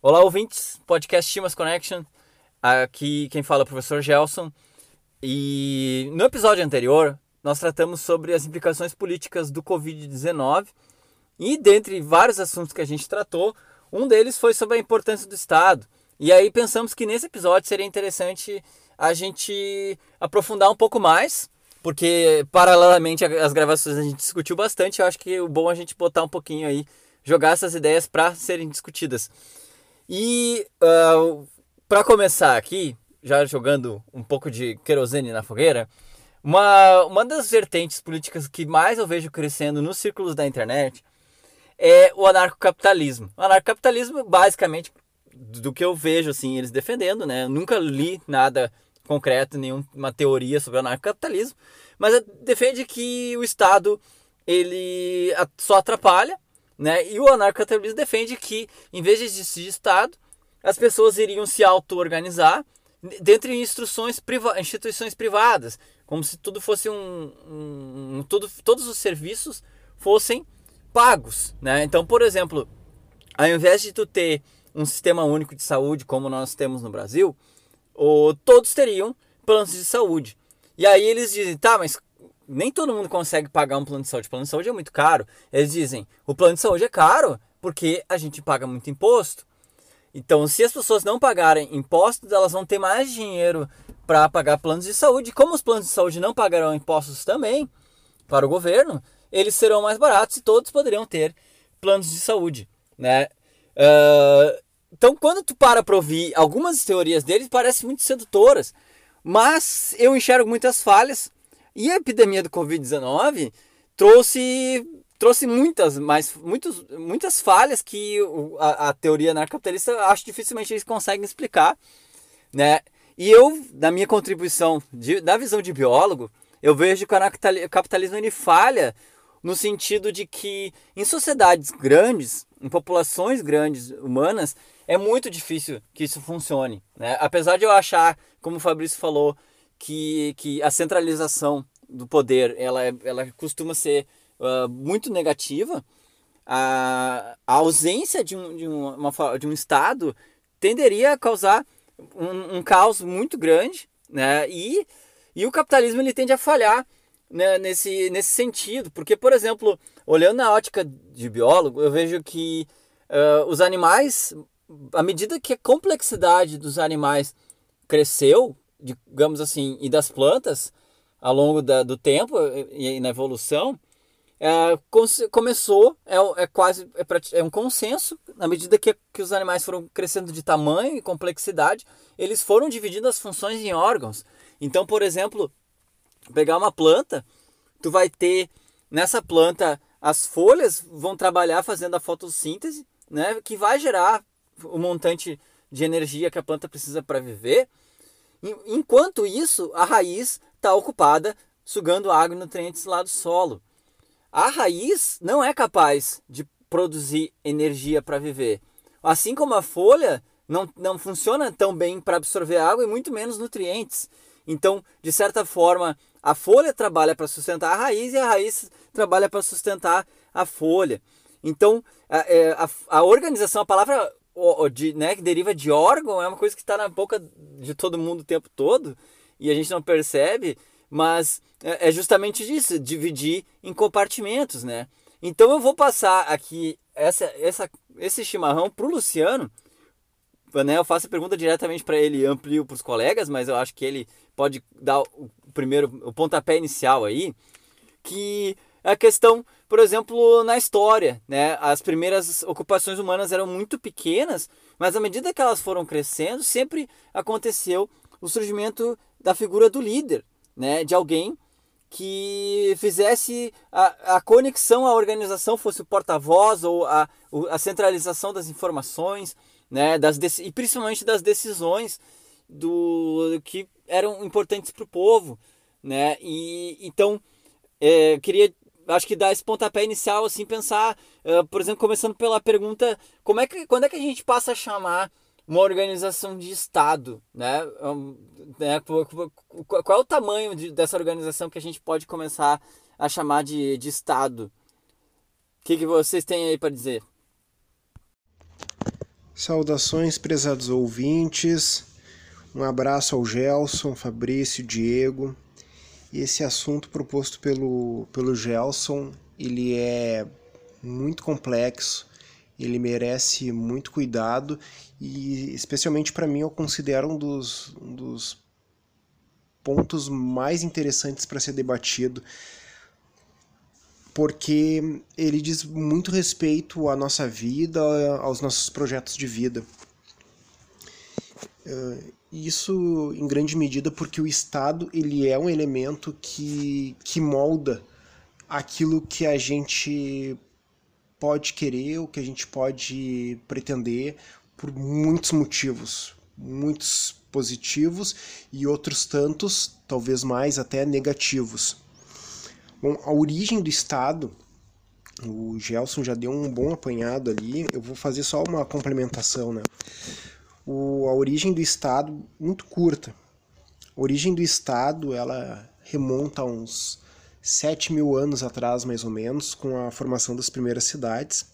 Olá, ouvintes, podcast Chimas Connection. Aqui quem fala é o professor Gelson. E no episódio anterior, nós tratamos sobre as implicações políticas do Covid-19. E dentre vários assuntos que a gente tratou, um deles foi sobre a importância do Estado. E aí pensamos que nesse episódio seria interessante a gente aprofundar um pouco mais, porque paralelamente às gravações a gente discutiu bastante. Eu acho que o bom é a gente botar um pouquinho aí, jogar essas ideias para serem discutidas. E uh, para começar aqui, já jogando um pouco de querosene na fogueira, uma, uma das vertentes políticas que mais eu vejo crescendo nos círculos da internet é o anarcocapitalismo. O anarcocapitalismo, basicamente, do que eu vejo assim eles defendendo, né? Eu nunca li nada concreto, nenhuma teoria sobre o anarcocapitalismo, mas defende que o Estado ele só atrapalha né? E o anarcocapitalismo defende que, em vez de existir Estado, as pessoas iriam se auto-organizar dentro de instruções priva instituições privadas, como se tudo fosse um, um, um tudo, todos os serviços fossem pagos, né? Então, por exemplo, ao invés de tu ter um sistema único de saúde como nós temos no Brasil, ou todos teriam planos de saúde. E aí eles dizem, tá, mas nem todo mundo consegue pagar um plano de saúde. O plano de saúde é muito caro. Eles dizem, o plano de saúde é caro porque a gente paga muito imposto. Então, se as pessoas não pagarem impostos, elas vão ter mais dinheiro para pagar planos de saúde. Como os planos de saúde não pagarão impostos também para o governo, eles serão mais baratos e todos poderiam ter planos de saúde, né? Uh, então, quando tu para para ouvir algumas teorias deles, parecem muito sedutoras, mas eu enxergo muitas falhas e a epidemia do Covid-19 trouxe, trouxe muitas, mas muitos, muitas falhas que a, a teoria anarcapitalista acho dificilmente eles conseguem explicar. Né? E eu, na minha contribuição de, da visão de biólogo, eu vejo que o capitalismo ele falha no sentido de que em sociedades grandes, em populações grandes humanas, é muito difícil que isso funcione. Né? Apesar de eu achar, como o Fabrício falou, que, que a centralização do poder ela, ela costuma ser uh, muito negativa, a, a, ausência de um, de, um, uma, de um Estado tenderia a causar um, um caos muito grande, né? E, e o capitalismo ele tende a falhar né, nesse, nesse sentido, porque, por exemplo, olhando na ótica de biólogo, eu vejo que uh, os animais, à medida que a complexidade dos animais cresceu, digamos assim, e das plantas ao longo da, do tempo e, e na evolução, é, começou, é, é quase é, é, um consenso, na medida que, que os animais foram crescendo de tamanho e complexidade, eles foram dividindo as funções em órgãos. Então, por exemplo, pegar uma planta, tu vai ter nessa planta as folhas vão trabalhar fazendo a fotossíntese, né, que vai gerar o montante de energia que a planta precisa para viver. Enquanto isso, a raiz está ocupada sugando água e nutrientes lá do solo. A raiz não é capaz de produzir energia para viver. Assim como a folha não, não funciona tão bem para absorver água e muito menos nutrientes. Então, de certa forma, a folha trabalha para sustentar a raiz e a raiz trabalha para sustentar a folha. Então, a, é, a, a organização, a palavra de, né, que deriva de órgão é uma coisa que está na boca de todo mundo o tempo todo e a gente não percebe, mas é, é justamente isso, dividir em compartimentos, né? Então eu vou passar aqui essa, essa, esse chimarrão para o Luciano, né? Eu faço a pergunta diretamente para ele e amplio para os colegas, mas eu acho que ele pode dar o primeiro, o pontapé inicial aí, que a questão, por exemplo, na história, né? As primeiras ocupações humanas eram muito pequenas, mas à medida que elas foram crescendo, sempre aconteceu o surgimento da figura do líder, né? De alguém que fizesse a, a conexão à organização, fosse o porta-voz ou a, a centralização das informações, né? Das, e principalmente das decisões do que eram importantes para o povo, né? E então é, queria acho que dar esse pontapé inicial, assim, pensar, uh, por exemplo, começando pela pergunta, como é que, quando é que a gente passa a chamar uma organização de Estado, né? Um, né? Qual é o tamanho de, dessa organização que a gente pode começar a chamar de, de Estado? O que, que vocês têm aí para dizer? Saudações, prezados ouvintes. Um abraço ao Gelson, Fabrício, Diego. Esse assunto proposto pelo, pelo Gelson, ele é muito complexo, ele merece muito cuidado e, especialmente para mim, eu considero um dos, um dos pontos mais interessantes para ser debatido, porque ele diz muito respeito à nossa vida, aos nossos projetos de vida. Uh, isso em grande medida porque o Estado ele é um elemento que, que molda aquilo que a gente pode querer, o que a gente pode pretender por muitos motivos, muitos positivos e outros tantos, talvez mais até negativos. Bom, a origem do Estado, o Gelson já deu um bom apanhado ali, eu vou fazer só uma complementação, né? O, a origem do Estado, muito curta. A origem do Estado, ela remonta a uns 7 mil anos atrás, mais ou menos, com a formação das primeiras cidades.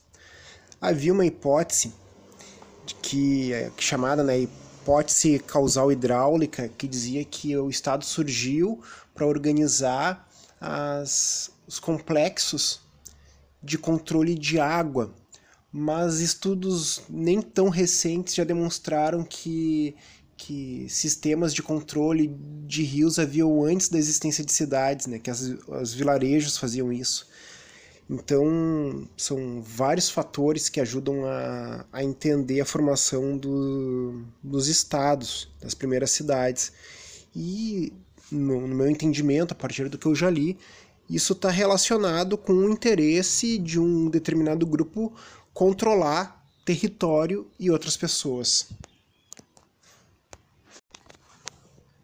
Havia uma hipótese de que, é, chamada né, hipótese causal hidráulica, que dizia que o Estado surgiu para organizar as, os complexos de controle de água, mas estudos nem tão recentes já demonstraram que, que sistemas de controle de rios haviam antes da existência de cidades, né, que as, os vilarejos faziam isso. Então, são vários fatores que ajudam a, a entender a formação do, dos estados, das primeiras cidades. E no, no meu entendimento, a partir do que eu já li, isso está relacionado com o interesse de um determinado grupo controlar território e outras pessoas.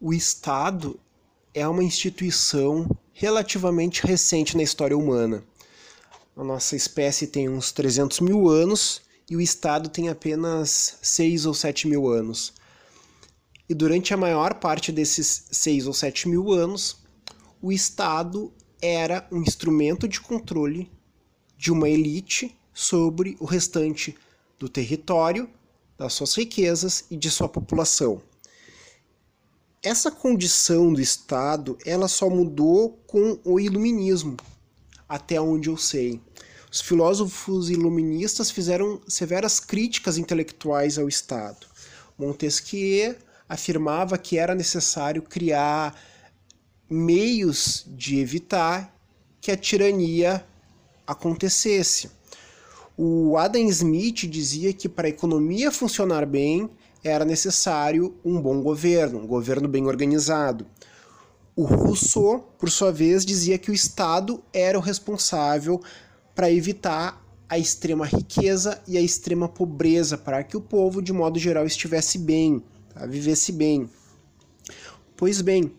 O Estado é uma instituição relativamente recente na história humana. A nossa espécie tem uns 300 mil anos e o Estado tem apenas 6 ou 7 mil anos. E durante a maior parte desses seis ou sete mil anos, o Estado era um instrumento de controle de uma elite sobre o restante do território, das suas riquezas e de sua população. Essa condição do Estado, ela só mudou com o iluminismo, até onde eu sei. Os filósofos iluministas fizeram severas críticas intelectuais ao Estado. Montesquieu afirmava que era necessário criar meios de evitar que a tirania acontecesse. O Adam Smith dizia que para a economia funcionar bem era necessário um bom governo, um governo bem organizado. O Rousseau, por sua vez, dizia que o Estado era o responsável para evitar a extrema riqueza e a extrema pobreza, para que o povo, de modo geral, estivesse bem, a viver-se bem. Pois bem,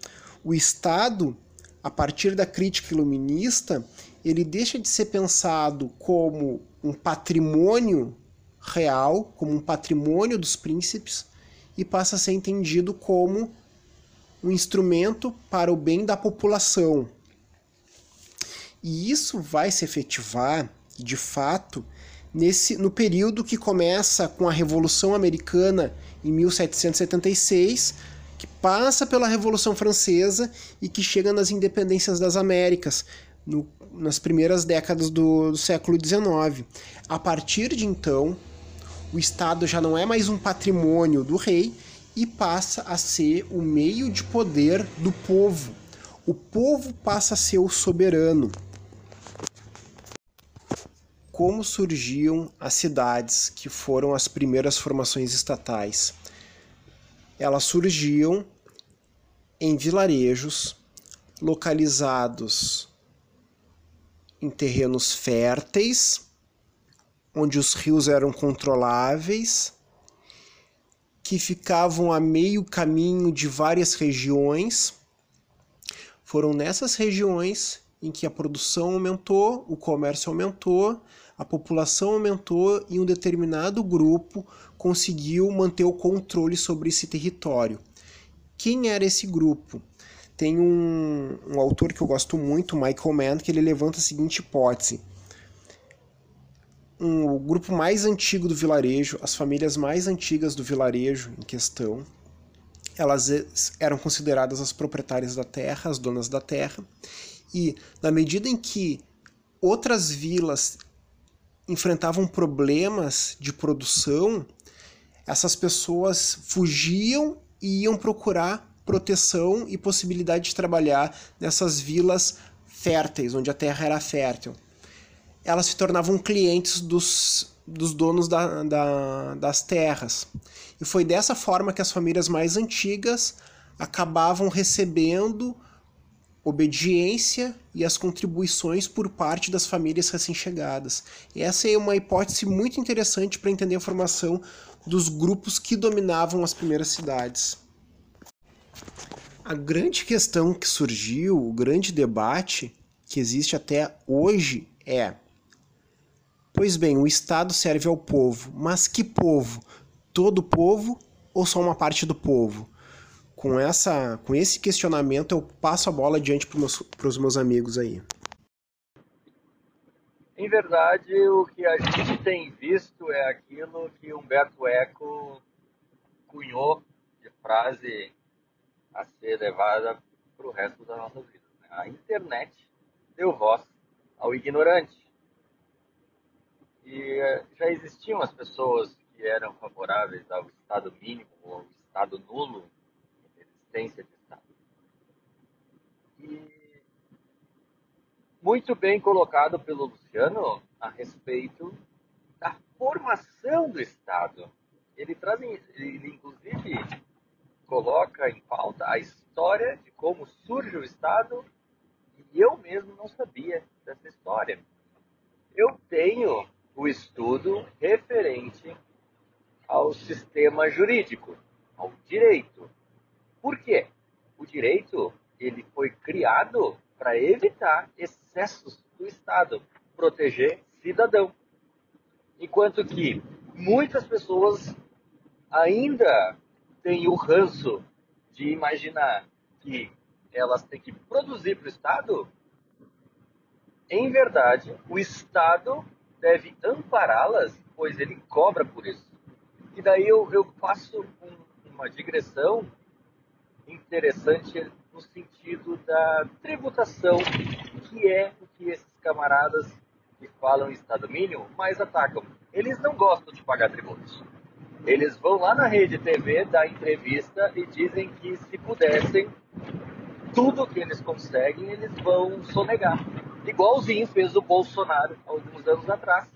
o Estado, a partir da crítica iluminista, ele deixa de ser pensado como um patrimônio real, como um patrimônio dos príncipes, e passa a ser entendido como um instrumento para o bem da população. E isso vai se efetivar, de fato, nesse no período que começa com a Revolução Americana em 1776, que passa pela Revolução Francesa e que chega nas independências das Américas, no, nas primeiras décadas do, do século XIX. A partir de então, o Estado já não é mais um patrimônio do rei e passa a ser o meio de poder do povo. O povo passa a ser o soberano como surgiam as cidades que foram as primeiras formações estatais. Elas surgiam em vilarejos localizados em terrenos férteis, onde os rios eram controláveis, que ficavam a meio caminho de várias regiões. Foram nessas regiões em que a produção aumentou, o comércio aumentou, a população aumentou e um determinado grupo conseguiu manter o controle sobre esse território. Quem era esse grupo? Tem um, um autor que eu gosto muito, Michael Mann, que ele levanta a seguinte hipótese. um, o grupo mais antigo do vilarejo, as famílias mais antigas do vilarejo em questão, elas eram consideradas as proprietárias da terra, as donas da terra, e na medida em que outras vilas enfrentavam problemas de produção, essas pessoas fugiam e iam procurar proteção e possibilidade de trabalhar nessas vilas férteis, onde a terra era fértil. Elas se tornavam clientes dos, dos donos da, da, das terras. E foi dessa forma que as famílias mais antigas acabavam recebendo obediência e as contribuições por parte das famílias recém-chegadas. Essa é uma hipótese muito interessante para entender a formação dos grupos que dominavam as primeiras cidades. A grande questão que surgiu, o grande debate que existe até hoje é: pois bem, o Estado serve ao povo, mas que povo? Todo povo ou só uma parte do povo? Com, essa, com esse questionamento, eu passo a bola adiante para os meus amigos aí. Em verdade, o que a gente tem visto é aquilo que Humberto Eco cunhou de frase a ser levada para o resto da nossa vida. Né? A internet deu voz ao ignorante. E eh, já existiam as pessoas que eram favoráveis ao Estado mínimo ou ao Estado nulo, existência de Estado. E muito bem colocado pelo Luciano a respeito da formação do Estado. Ele traz, ele inclusive coloca em pauta a história de como surge o Estado e eu mesmo não sabia dessa história. Eu tenho o estudo referente ao sistema jurídico, ao direito. Por quê? O direito ele foi criado para evitar excessos do Estado, proteger cidadão. Enquanto que muitas pessoas ainda têm o ranço de imaginar que elas têm que produzir para o Estado, em verdade, o Estado deve ampará-las, pois ele cobra por isso. E daí eu, eu faço um, uma digressão interessante no sentido da tributação, que é o que esses camaradas que falam em Estado mínimo mais atacam. Eles não gostam de pagar tributos. Eles vão lá na rede TV dar entrevista e dizem que se pudessem, tudo que eles conseguem, eles vão sonegar. Igualzinho fez o Bolsonaro alguns anos atrás.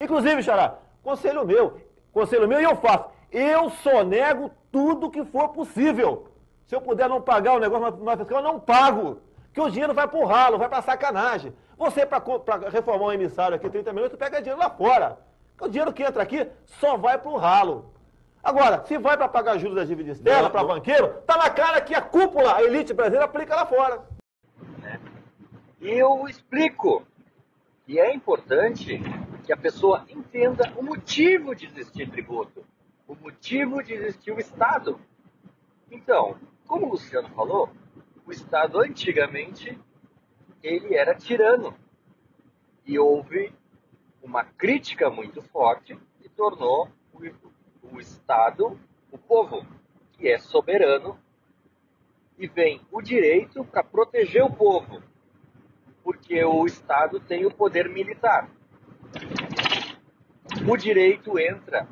Inclusive, Xará, conselho meu, conselho meu e eu faço. Eu sonego tudo que for possível. Se eu puder não pagar o negócio na fiscal, eu não pago. Que o dinheiro vai pro ralo, vai pra sacanagem. Você, para reformar um emissário aqui, 30 milhões, tu pega dinheiro lá fora. O dinheiro que entra aqui só vai pro ralo. Agora, se vai para pagar juros das dívidas externas, para banqueiro, tá na cara que a cúpula, a elite brasileira, aplica lá fora. É. E eu explico que é importante que a pessoa entenda o motivo de existir tributo, o motivo de existir o Estado. Então, como o Luciano falou, o Estado antigamente ele era tirano e houve uma crítica muito forte e tornou o, o Estado o povo, que é soberano e vem o direito para proteger o povo, porque o Estado tem o poder militar. O direito entra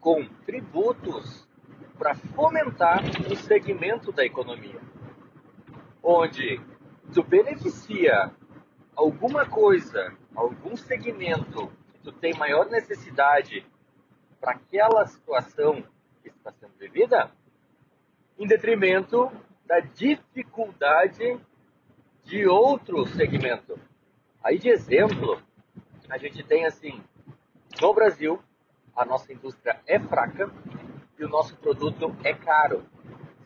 com tributos para fomentar o segmento da economia, onde tu beneficia alguma coisa, algum segmento que tu tem maior necessidade para aquela situação que está sendo vivida, em detrimento da dificuldade de outro segmento. Aí de exemplo, a gente tem assim, no Brasil, a nossa indústria é fraca e o nosso produto é caro.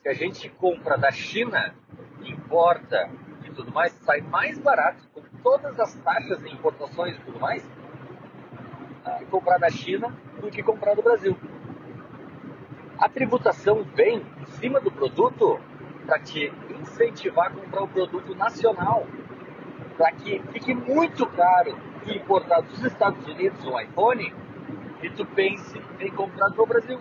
Se a gente compra da China, importa e tudo mais, sai mais barato, todas as taxas de importações e tudo mais, uh, comprar da China do que comprar do Brasil. A tributação vem em cima do produto para te incentivar a comprar o produto nacional, para que fique muito caro tu importar dos Estados Unidos um iPhone e tu pense em comprar no Brasil.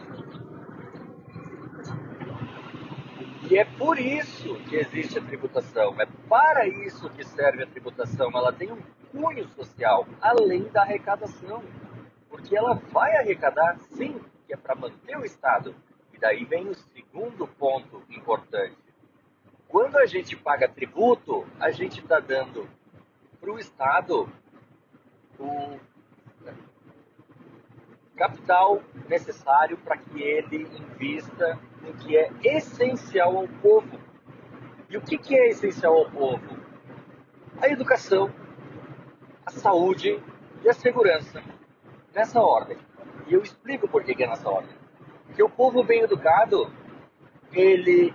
E é por isso que existe a tributação, é para isso que serve a tributação. Ela tem um cunho social, além da arrecadação. Porque ela vai arrecadar, sim, que é para manter o Estado. E daí vem o segundo ponto importante. Quando a gente paga tributo, a gente está dando para o Estado o capital necessário para que ele invista no que é essencial ao povo. E o que, que é essencial ao povo? A educação, a saúde e a segurança. Nessa ordem. E eu explico por que é nessa ordem. Porque o povo bem educado, ele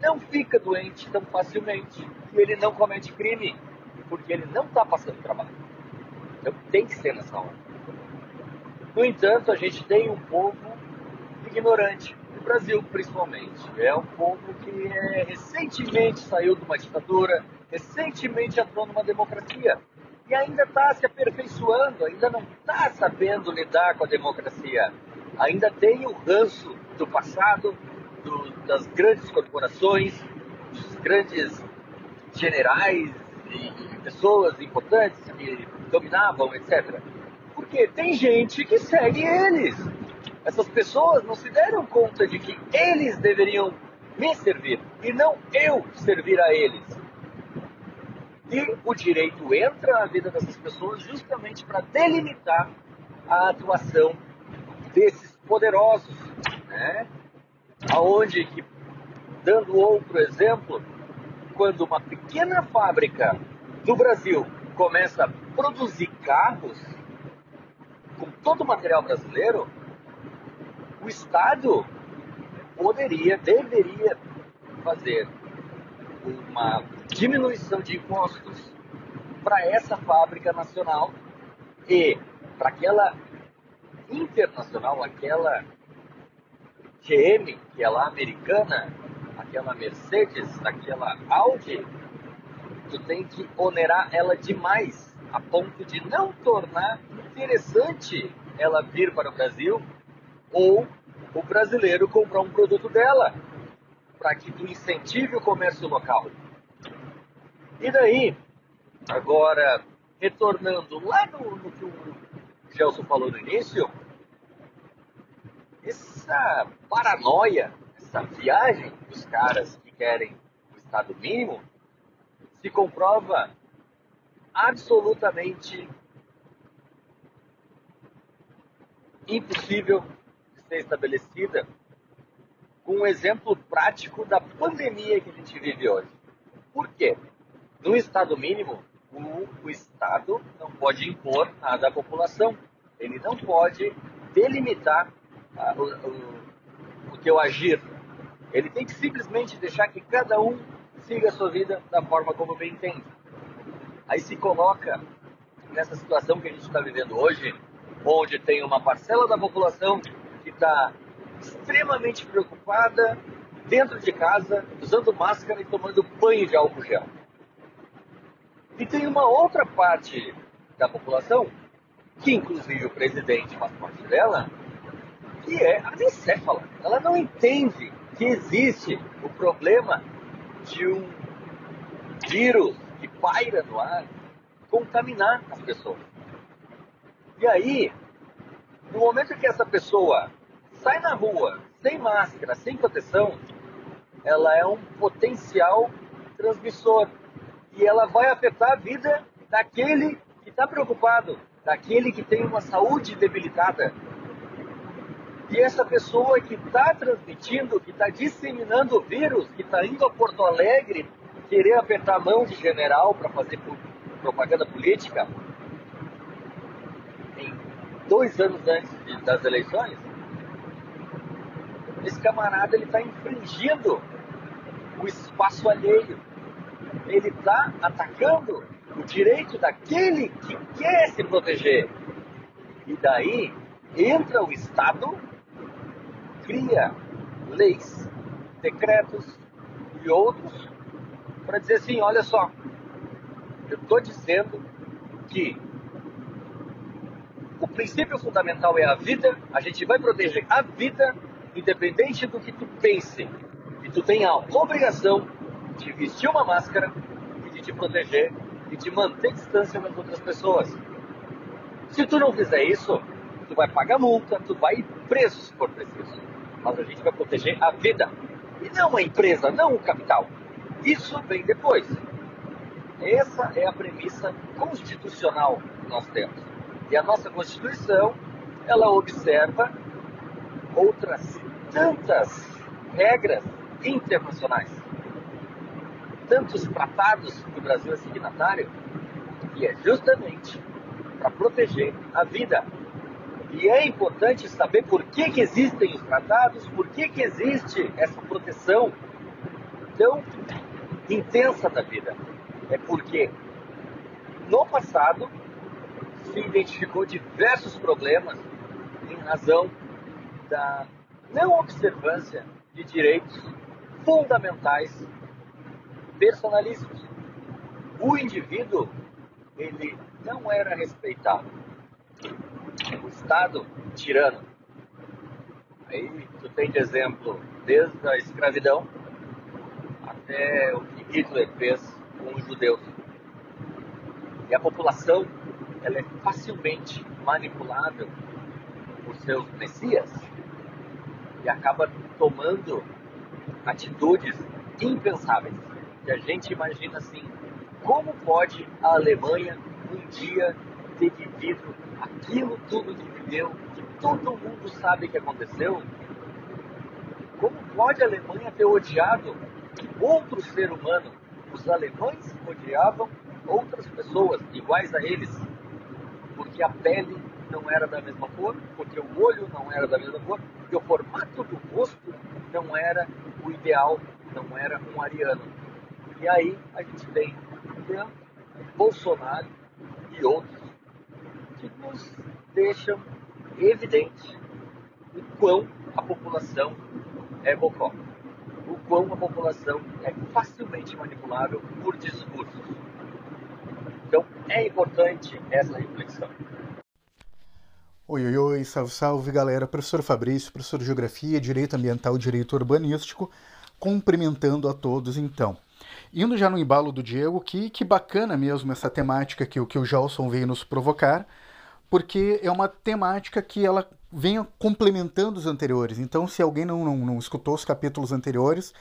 não fica doente tão facilmente. E ele não comete crime, porque ele não está passando trabalho. Então tem que ser nessa ordem. No entanto, a gente tem um povo ignorante, no Brasil principalmente. É um povo que é, recentemente saiu de uma ditadura, recentemente entrou numa democracia e ainda está se aperfeiçoando, ainda não está sabendo lidar com a democracia. Ainda tem o ranço do passado, do, das grandes corporações, dos grandes generais e pessoas importantes que dominavam, etc. Porque tem gente que segue eles. Essas pessoas não se deram conta de que eles deveriam me servir e não eu servir a eles. E o direito entra na vida dessas pessoas justamente para delimitar a atuação desses poderosos, né? Aonde que, dando outro exemplo, quando uma pequena fábrica do Brasil começa a produzir carros com todo o material brasileiro, o Estado poderia, deveria fazer uma diminuição de impostos para essa fábrica nacional e para aquela internacional, aquela GM, que é lá americana, aquela Mercedes, aquela Audi, tu tem que onerar ela demais, a ponto de não tornar interessante ela vir para o Brasil ou o brasileiro comprar um produto dela, para que tu incentive o comércio local. E daí, agora, retornando lá no, no que o Gelson falou no início, essa paranoia, essa viagem dos caras que querem o Estado mínimo, se comprova absolutamente impossível ser estabelecida com um exemplo prático da pandemia que a gente vive hoje. Por quê? No Estado mínimo, o, o Estado não pode impor nada à população. Ele não pode delimitar a, o, o, o teu agir. Ele tem que simplesmente deixar que cada um siga a sua vida da forma como bem entende. Aí se coloca nessa situação que a gente está vivendo hoje, onde tem uma parcela da população que está extremamente preocupada dentro de casa, usando máscara e tomando banho de álcool gel. E tem uma outra parte da população, que inclusive o presidente faz parte dela, que é anicéfala. Ela não entende que existe o problema de um vírus que paira no ar contaminar as pessoas. E aí, no momento que essa pessoa sai na rua sem máscara, sem proteção, ela é um potencial transmissor e ela vai afetar a vida daquele que está preocupado, daquele que tem uma saúde debilitada. E essa pessoa que está transmitindo, que está disseminando o vírus, que está indo a Porto Alegre querer apertar a mão de general para fazer propaganda política, dois anos antes das eleições, esse camarada ele está infringindo o espaço alheio. Ele está atacando o direito daquele que quer se proteger. E daí entra o Estado, cria leis, decretos e outros para dizer assim, olha só, eu estou dizendo que princípio fundamental é a vida, a gente vai proteger a vida, independente do que tu pense. E tu tem a obrigação de vestir uma máscara e de te proteger e de manter distância das outras pessoas. Se tu não fizer isso, tu vai pagar multa, tu vai ir preso se for preciso. Mas a gente vai proteger a vida. E não a empresa, não o capital. Isso vem depois. Essa é a premissa constitucional que nós temos. E a nossa Constituição, ela observa outras tantas regras internacionais, tantos tratados que o Brasil é signatário, que é justamente para proteger a vida. E é importante saber por que, que existem os tratados, por que, que existe essa proteção tão intensa da vida. É porque no passado se identificou diversos problemas em razão da não observância de direitos fundamentais personalíssimos. O indivíduo ele não era respeitado. O Estado tirano. Aí tu tem de exemplo desde a escravidão até o que Hitler fez com os judeus. E a população ela é facilmente manipulável por seus messias e acaba tomando atitudes impensáveis. E a gente imagina assim, como pode a Alemanha um dia ter vivido aquilo tudo que viveu, que todo mundo sabe que aconteceu? Como pode a Alemanha ter odiado outro ser humano? Os alemães odiavam outras pessoas iguais a eles, porque a pele não era da mesma cor, porque o olho não era da mesma cor, porque o formato do rosto não era o ideal, não era um ariano. E aí a gente tem Bolsonaro e outros que nos deixam evidente o quão a população é bocó, o quão a população é facilmente manipulável por discursos. Então é importante essa reflexão. Oi, oi, oi, salve, salve galera. Professor Fabrício, professor de Geografia, Direito Ambiental e Direito Urbanístico, cumprimentando a todos então. Indo já no embalo do Diego, que, que bacana mesmo essa temática que, que o Gelson veio nos provocar, porque é uma temática que ela vem complementando os anteriores. Então, se alguém não, não, não escutou os capítulos anteriores,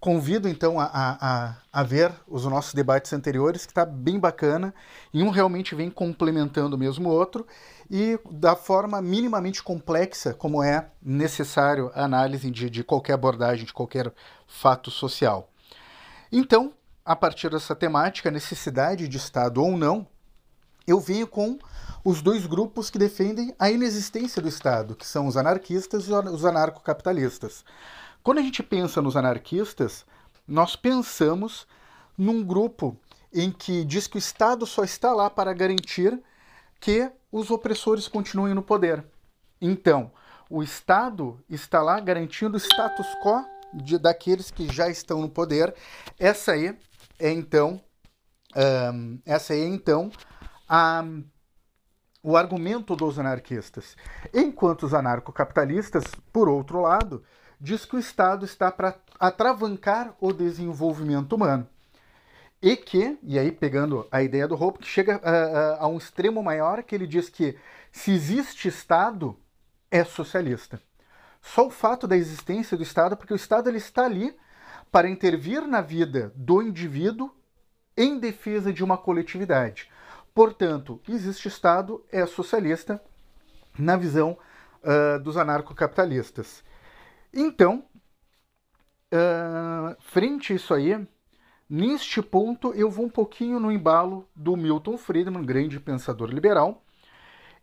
convido então a, a, a, ver os nossos debates anteriores, que está bem bacana, e um realmente vem complementando mesmo o outro, e da forma minimamente complexa como é necessário a análise de, de qualquer abordagem, de qualquer fato social. Então, a partir dessa temática, necessidade de Estado ou não, eu venho com os dois grupos que defendem a inexistência do Estado, que são os anarquistas e os anarcocapitalistas. Quando a gente pensa nos anarquistas, nós pensamos num grupo em que diz que o Estado só está lá para garantir que os opressores continuem no poder. Então, o Estado está lá garantindo o status quo de, daqueles que já estão no poder. Essa aí é então, um, essa aí é então a, o argumento dos anarquistas. Enquanto os anarcocapitalistas, por outro lado, diz que o Estado está para atravancar o desenvolvimento humano. E que, e aí pegando a ideia do Hope, que chega a, a, a um extremo maior, que ele diz que se existe Estado, é socialista. Só o fato da existência do Estado, porque o Estado ele está ali para intervir na vida do indivíduo em defesa de uma coletividade. Portanto, existe Estado, é socialista na visão uh, dos anarcocapitalistas. Então, uh, frente a isso aí, neste ponto eu vou um pouquinho no embalo do Milton Friedman, grande pensador liberal,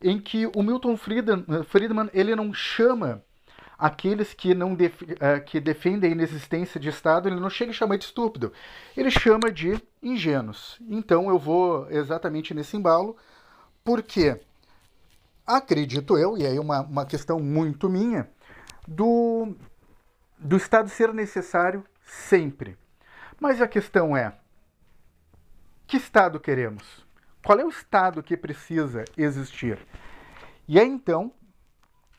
em que o Milton Friedman, Friedman ele não chama aqueles que não def que defendem a inexistência de Estado, ele não chega a chamar de estúpido, ele chama de ingênuos. Então eu vou exatamente nesse embalo, porque acredito eu, e aí uma, uma questão muito minha, do, do Estado ser necessário sempre. Mas a questão é: que Estado queremos? Qual é o Estado que precisa existir? E aí então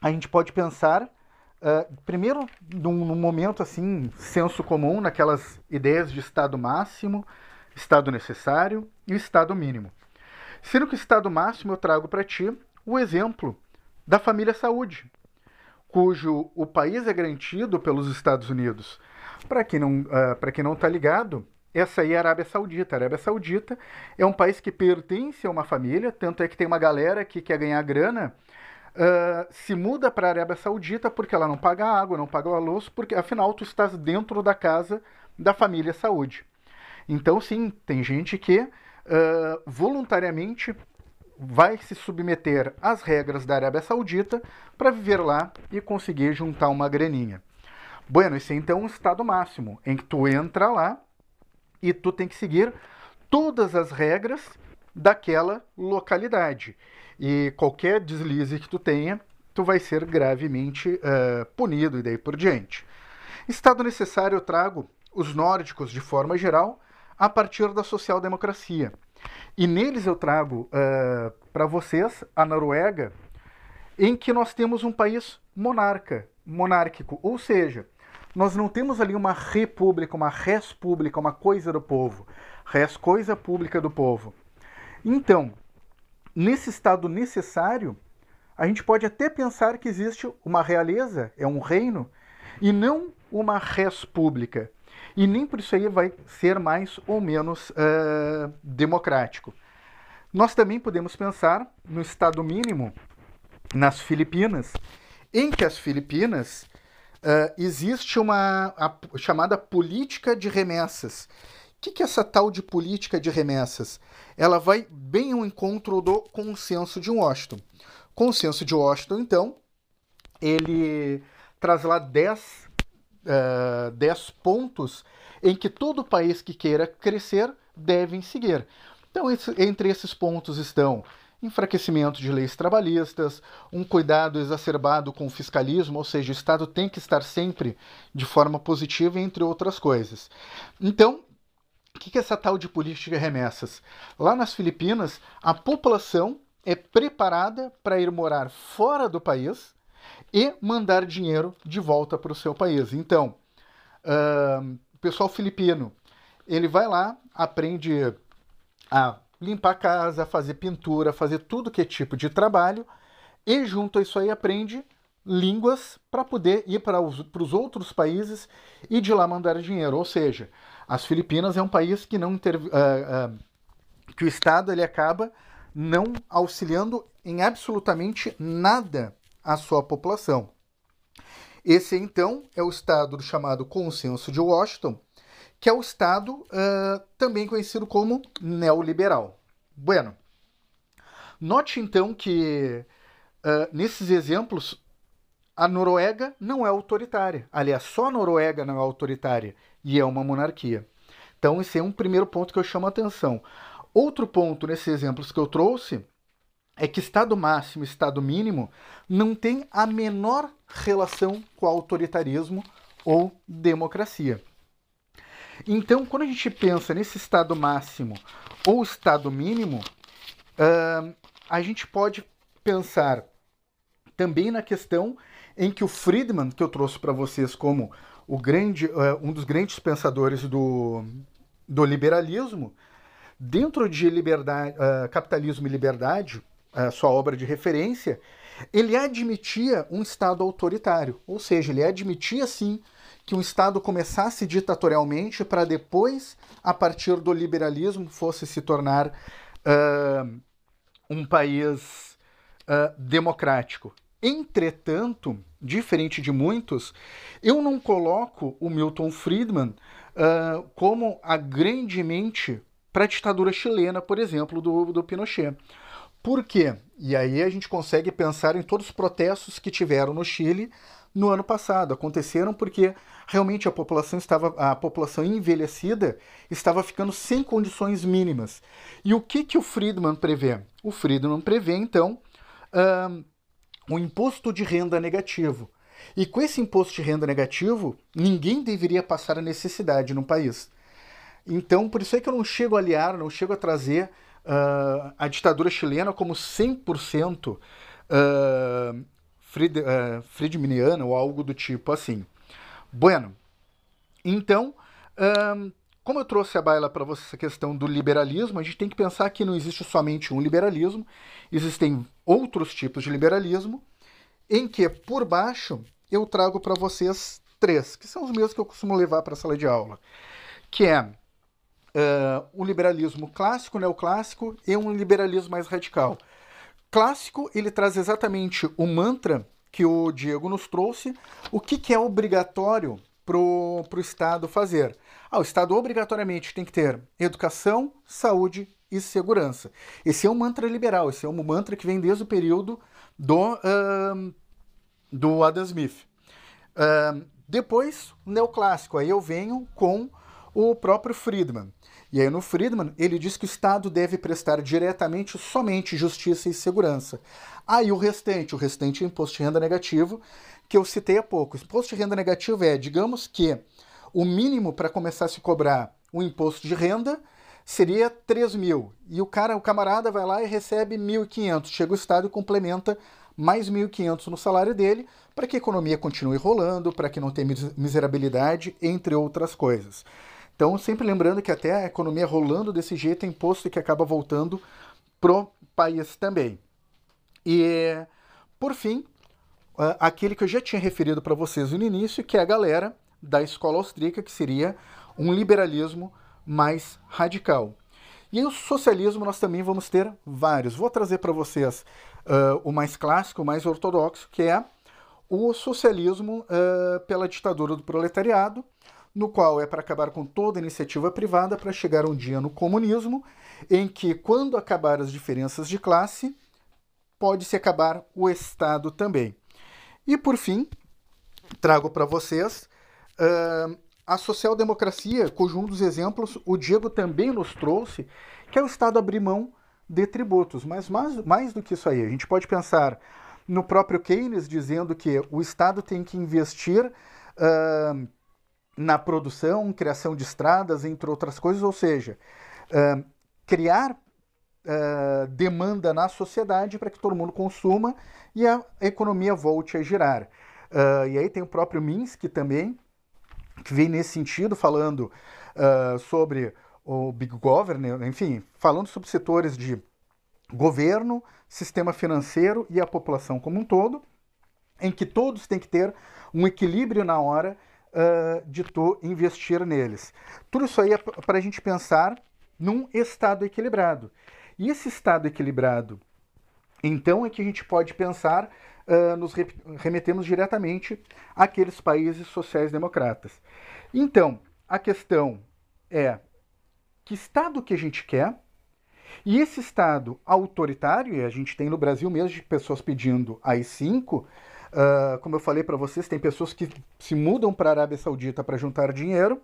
a gente pode pensar uh, primeiro num, num, momento assim senso comum naquelas ideias de estado máximo, estado necessário e estado mínimo. Sendo que o estado máximo eu trago para ti o exemplo da família saúde, cujo o país é garantido pelos Estados Unidos. Para quem não uh, não está ligado, essa aí é a Arábia Saudita. A Arábia Saudita é um país que pertence a uma família, tanto é que tem uma galera que quer ganhar grana, uh, se muda para a Arábia Saudita porque ela não paga água, não paga a luz, porque afinal tu estás dentro da casa da família Saúde. Então, sim, tem gente que uh, voluntariamente vai se submeter às regras da Arábia Saudita para viver lá e conseguir juntar uma graninha. Bueno, esse é então um estado máximo, em que tu entra lá e tu tem que seguir todas as regras daquela localidade. E qualquer deslize que tu tenha, tu vai ser gravemente uh, punido e daí por diante. Estado necessário eu trago os nórdicos de forma geral a partir da social-democracia. E neles eu trago uh, eh, para vocês a Noruega, em que nós temos um país monarca, monárquico, ou seja, nós não temos ali uma república, uma res pública, uma coisa do povo. Res, coisa pública do povo. Então, nesse estado necessário, a gente pode até pensar que existe uma realeza, é um reino, e não uma res pública. E nem por isso aí vai ser mais ou menos uh, democrático. Nós também podemos pensar no estado mínimo nas Filipinas, em que as Filipinas uh, existe uma a, chamada política de remessas. O que, que é essa tal de política de remessas? Ela vai bem ao encontro do consenso de Washington. Consenso de Washington, então, ele traz lá 10, uh, 10 pontos em que todo país que queira crescer deve seguir. Então, entre esses pontos estão enfraquecimento de leis trabalhistas, um cuidado exacerbado com o fiscalismo, ou seja, o Estado tem que estar sempre de forma positiva, entre outras coisas. Então, o que é essa tal de política de remessas? Lá nas Filipinas, a população é preparada para ir morar fora do país e mandar dinheiro de volta para o seu país. Então, uh, pessoal filipino, ele vai lá, aprende a limpar a casa, fazer pintura, fazer tudo que é tipo de trabalho, e junto a isso aí aprende línguas para poder ir para os, outros países e de lá mandar dinheiro. Ou seja, as Filipinas é um país que não uh, uh, que o Estado ele acaba não auxiliando em absolutamente nada a sua população. Esse então é o estado do chamado Consenso de Washington, que é o Estado uh, também conhecido como neoliberal. Bueno, note então que uh, nesses exemplos a Noruega não é autoritária. Aliás, só a Noruega não é autoritária e é uma monarquia. Então, esse é um primeiro ponto que eu chamo a atenção. Outro ponto nesses exemplos que eu trouxe é que Estado máximo e Estado mínimo não tem a menor relação com autoritarismo ou democracia. Então, quando a gente pensa nesse estado máximo ou estado mínimo, uh, a gente pode pensar também na questão em que o Friedman, que eu trouxe para vocês como o grande, uh, um dos grandes pensadores do, do liberalismo, dentro de liberdade, uh, Capitalismo e Liberdade, a sua obra de referência, ele admitia um Estado autoritário, ou seja, ele admitia sim que um Estado começasse ditatorialmente para depois, a partir do liberalismo, fosse se tornar uh, um país uh, democrático. Entretanto, diferente de muitos, eu não coloco o Milton Friedman uh, como a grande mente para a ditadura chilena, por exemplo, do, do Pinochet. Por quê? E aí a gente consegue pensar em todos os protestos que tiveram no Chile no ano passado. Aconteceram porque realmente a população estava a população envelhecida estava ficando sem condições mínimas. E o que que o Friedman prevê? O Friedman prevê então um, um imposto de renda negativo. E com esse imposto de renda negativo, ninguém deveria passar a necessidade no país. Então, por isso é que eu não chego a aliar, não chego a trazer uh, a ditadura chilena como 100% uh, Fried, uh, ou algo do tipo assim. Bueno, então, um, como eu trouxe a baila para você essa questão do liberalismo, a gente tem que pensar que não existe somente um liberalismo, existem outros tipos de liberalismo, em que por baixo eu trago para vocês três, que são os mesmos que eu costumo levar para a sala de aula, que é uh, o liberalismo clássico, neoclássico e um liberalismo mais radical. Clássico, ele traz exatamente o mantra que o Diego nos trouxe, o que, que é obrigatório para o Estado fazer. Ah, o Estado obrigatoriamente tem que ter educação, saúde e segurança. Esse é um mantra liberal, esse é um mantra que vem desde o período do, uh, do Adam Smith. Uh, depois, neoclássico, aí eu venho com o próprio Friedman. E aí no Friedman, ele diz que o Estado deve prestar diretamente somente justiça e segurança. Aí o restante, o restante é imposto de renda negativo, que eu citei há pouco. Imposto de renda negativo é, digamos que o mínimo para começar a se cobrar o imposto de renda seria 3 mil. E o cara, o camarada vai lá e recebe 1.500. Chega o Estado e complementa mais 1.500 no salário dele, para que a economia continue rolando, para que não tenha miserabilidade, entre outras coisas. Então, sempre lembrando que até a economia rolando desse jeito é imposto que acaba voltando pro país também. E, por fim, aquele que eu já tinha referido para vocês no início, que é a galera da escola austríaca, que seria um liberalismo mais radical. E o socialismo nós também vamos ter vários. Vou trazer para vocês uh, o mais clássico, o mais ortodoxo, que é o socialismo uh, pela ditadura do proletariado, no qual é para acabar com toda iniciativa privada para chegar um dia no comunismo, em que, quando acabar as diferenças de classe, pode-se acabar o Estado também. E, por fim, trago para vocês uh, a social-democracia, cujo um dos exemplos o Diego também nos trouxe, que é o Estado abrir mão de tributos. Mas mais, mais do que isso aí, a gente pode pensar no próprio Keynes dizendo que o Estado tem que investir uh, na produção, criação de estradas, entre outras coisas, ou seja, uh, criar uh, demanda na sociedade para que todo mundo consuma e a economia volte a girar. Uh, e aí tem o próprio Minsky também, que vem nesse sentido, falando sobre o Big Government, enfim, falando sobre setores de governo, sistema financeiro e a população como um todo, em que todos têm que ter um equilíbrio na hora uh, de tu investir neles. Tudo isso aí é para a gente pensar num estado equilibrado. E esse estado equilibrado, então, é que a gente pode pensar, uh, nos re remetemos diretamente àqueles países sociais-democratas. Então, a questão é que estado que a gente quer, e esse estado autoritário, e a gente tem no Brasil mesmo de pessoas pedindo AI-5, Uh, como eu falei para vocês, tem pessoas que se mudam para a Arábia Saudita para juntar dinheiro,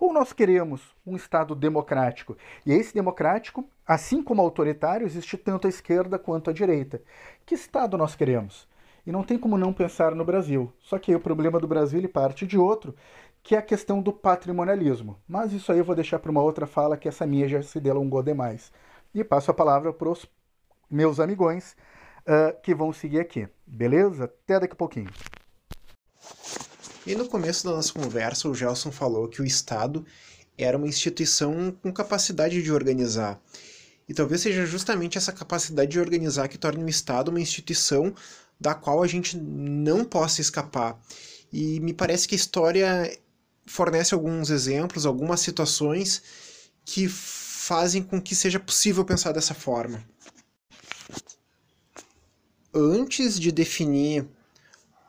ou nós queremos um Estado democrático. E esse democrático, assim como autoritário, existe tanto à esquerda quanto à direita. Que Estado nós queremos? E não tem como não pensar no Brasil. Só que o problema do Brasil ele parte de outro, que é a questão do patrimonialismo. Mas isso aí eu vou deixar para uma outra fala, que essa minha já se delongou demais. E passo a palavra para os meus amigões uh, que vão seguir aqui. Beleza? Até daqui a pouquinho. E no começo da nossa conversa, o Gelson falou que o Estado era uma instituição com capacidade de organizar. E talvez seja justamente essa capacidade de organizar que torne o Estado uma instituição da qual a gente não possa escapar. E me parece que a história fornece alguns exemplos, algumas situações que fazem com que seja possível pensar dessa forma antes de definir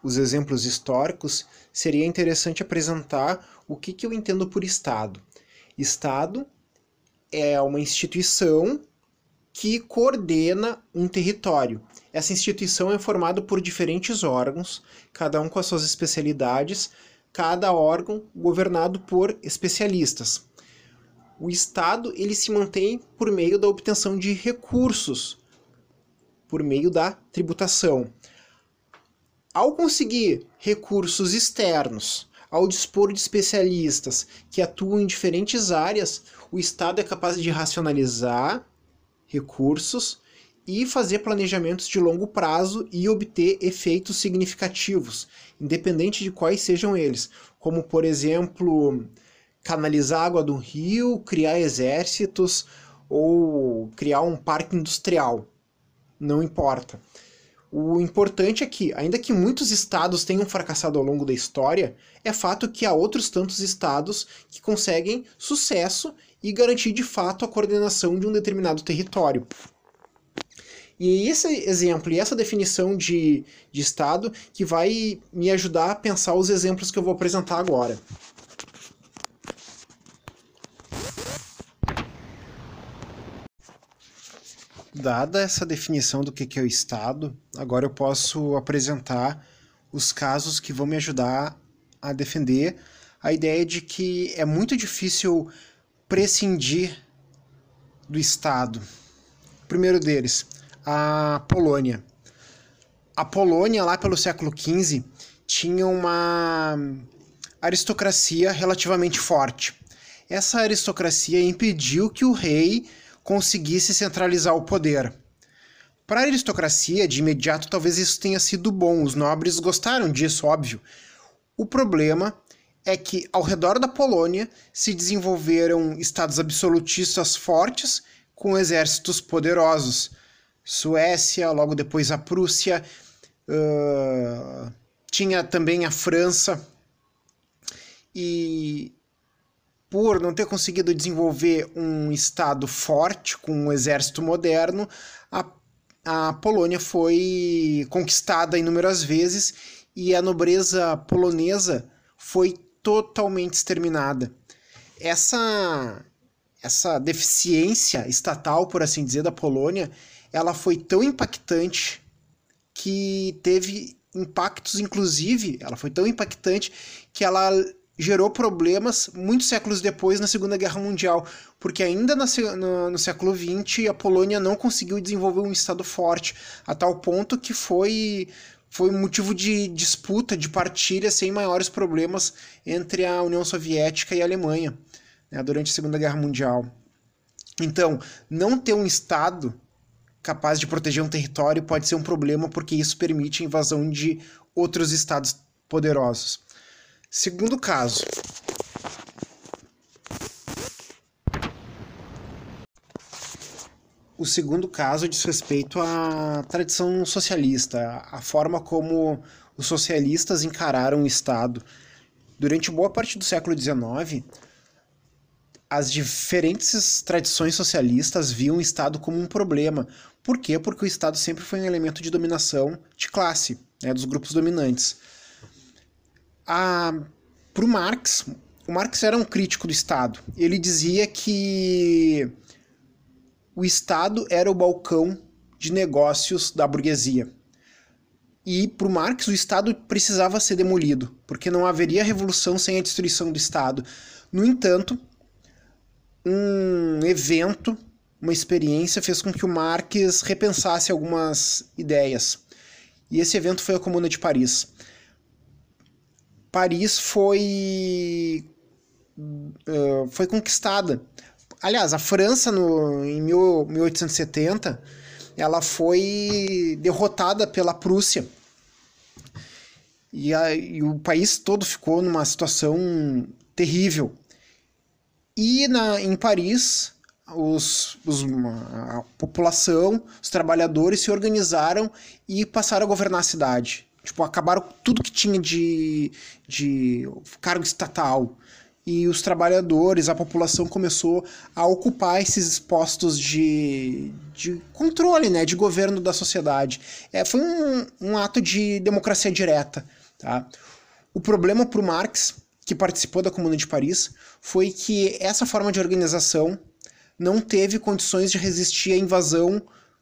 os exemplos históricos, seria interessante apresentar o que, que eu entendo por Estado. Estado é uma instituição que coordena um território. Essa instituição é formada por diferentes órgãos, cada um com as suas especialidades, cada órgão governado por especialistas. O Estado ele se mantém por meio da obtenção de recursos por meio da tributação. Ao conseguir recursos externos, ao dispor de especialistas que atuam em diferentes áreas, o Estado é capaz de racionalizar recursos e fazer planejamentos de longo prazo e obter efeitos significativos, independente de quais sejam eles, como por exemplo, canalizar água do rio, criar exércitos ou criar um parque industrial. Não importa. O importante é que, ainda que muitos estados tenham fracassado ao longo da história, é fato que há outros tantos estados que conseguem sucesso e garantir de fato a coordenação de um determinado território. E esse exemplo e essa definição de, de estado que vai me ajudar a pensar os exemplos que eu vou apresentar agora. Dada essa definição do que é o Estado, agora eu posso apresentar os casos que vão me ajudar a defender a ideia de que é muito difícil prescindir do Estado. O primeiro deles, a Polônia. A Polônia, lá pelo século XV, tinha uma aristocracia relativamente forte. Essa aristocracia impediu que o rei conseguisse centralizar o poder. Para a aristocracia, de imediato, talvez isso tenha sido bom, os nobres gostaram disso, óbvio. O problema é que, ao redor da Polônia, se desenvolveram estados absolutistas fortes com exércitos poderosos. Suécia, logo depois a Prússia, uh, tinha também a França. E por não ter conseguido desenvolver um Estado forte, com um exército moderno, a, a Polônia foi conquistada inúmeras vezes e a nobreza polonesa foi totalmente exterminada. Essa, essa deficiência estatal, por assim dizer, da Polônia, ela foi tão impactante que teve impactos, inclusive, ela foi tão impactante que ela gerou problemas muitos séculos depois na Segunda Guerra Mundial, porque ainda no, no, século XX a Polônia não conseguiu desenvolver um Estado forte, a tal ponto que foi, foi motivo de disputa, de partilha sem maiores problemas entre a União Soviética e a Alemanha né, durante a Segunda Guerra Mundial. Então, não ter um Estado capaz de proteger um território pode ser um problema, porque isso permite a invasão de outros estados poderosos. Segundo caso. O segundo caso diz respeito à tradição socialista, a forma como os socialistas encararam o Estado. Durante boa parte do século XIX, as diferentes tradições socialistas viam o Estado como um problema. Por quê? Porque o Estado sempre foi um elemento de dominação de classe, né, dos grupos dominantes para o Marx, o Marx era um crítico do Estado. Ele dizia que o Estado era o balcão de negócios da burguesia. E para o Marx, o Estado precisava ser demolido, porque não haveria revolução sem a destruição do Estado. No entanto, um evento, uma experiência, fez com que o Marx repensasse algumas ideias. E esse evento foi a Comuna de Paris. Paris foi uh, foi conquistada. Aliás, a França no, em 1870 ela foi derrotada pela Prússia. E, a, e, o país todo ficou numa situação terrível. E na, em Paris, os, os, a população, os trabalhadores se organizaram e passaram a governar a cidade. Tipo, acabaram tudo que tinha de, de cargo estatal. E os trabalhadores, a população começou a ocupar esses postos de, de controle, né, de governo da sociedade. É, foi um, um ato de democracia direta. Tá? O problema para o Marx, que participou da Comuna de Paris, foi que essa forma de organização não teve condições de resistir à invasão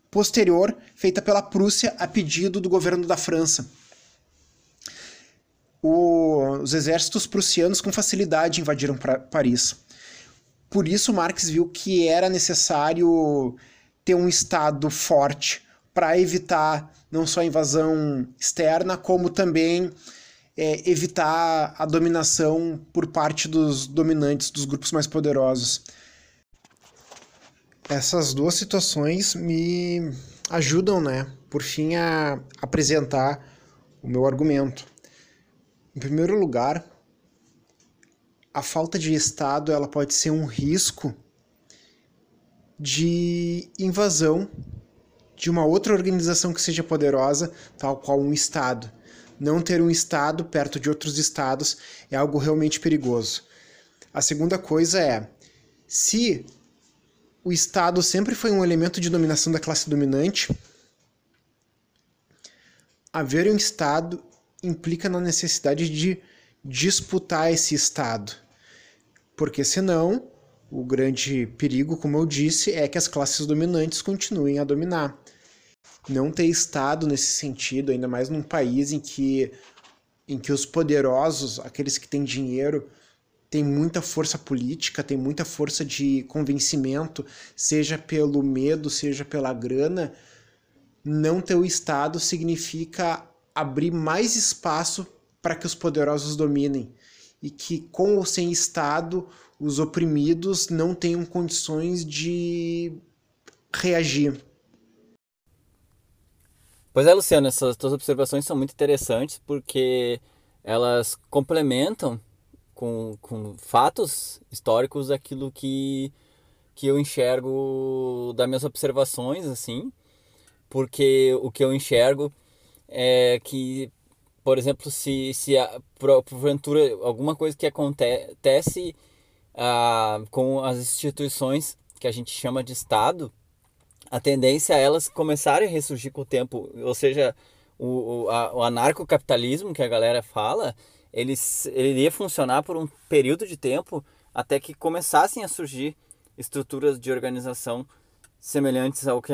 posterior feita pela Prússia a pedido do governo da França o, os exércitos prussianos com facilidade invadiram pra, Paris. Por isso, Marx viu que era necessário ter um Estado forte para evitar não só a invasão externa, como também é, evitar a dominação por parte dos dominantes, dos grupos mais poderosos. Essas duas situações me ajudam, né, por fim, a apresentar o meu argumento. Em primeiro lugar, a falta de Estado ela pode ser um risco de invasão de uma outra organização que seja poderosa, tal qual um Estado. Não ter um Estado perto de outros Estados é algo realmente perigoso. A segunda coisa é, se o Estado sempre foi um elemento de dominação da classe dominante, haver um Estado implica na necessidade de disputar esse Estado. Porque senão, o grande perigo, como eu disse, é que as classes dominantes continuem a dominar. Não ter Estado nesse sentido, ainda mais num país em que, em que os poderosos, aqueles que têm dinheiro, têm muita força política, têm muita força de convencimento, seja pelo medo, seja pela grana, não ter o Estado significa abrir mais espaço para que os poderosos dominem e que com ou sem Estado os oprimidos não tenham condições de reagir. Pois é, Luciano, essas tuas observações são muito interessantes porque elas complementam com, com fatos históricos aquilo que, que eu enxergo das minhas observações, assim, porque o que eu enxergo é que, por exemplo, se, se a, porventura alguma coisa que acontece com as instituições que a gente chama de Estado, a tendência é elas começarem a ressurgir com o tempo, ou seja, o, o, o anarcocapitalismo que a galera fala, ele, ele iria funcionar por um período de tempo até que começassem a surgir estruturas de organização semelhantes ao que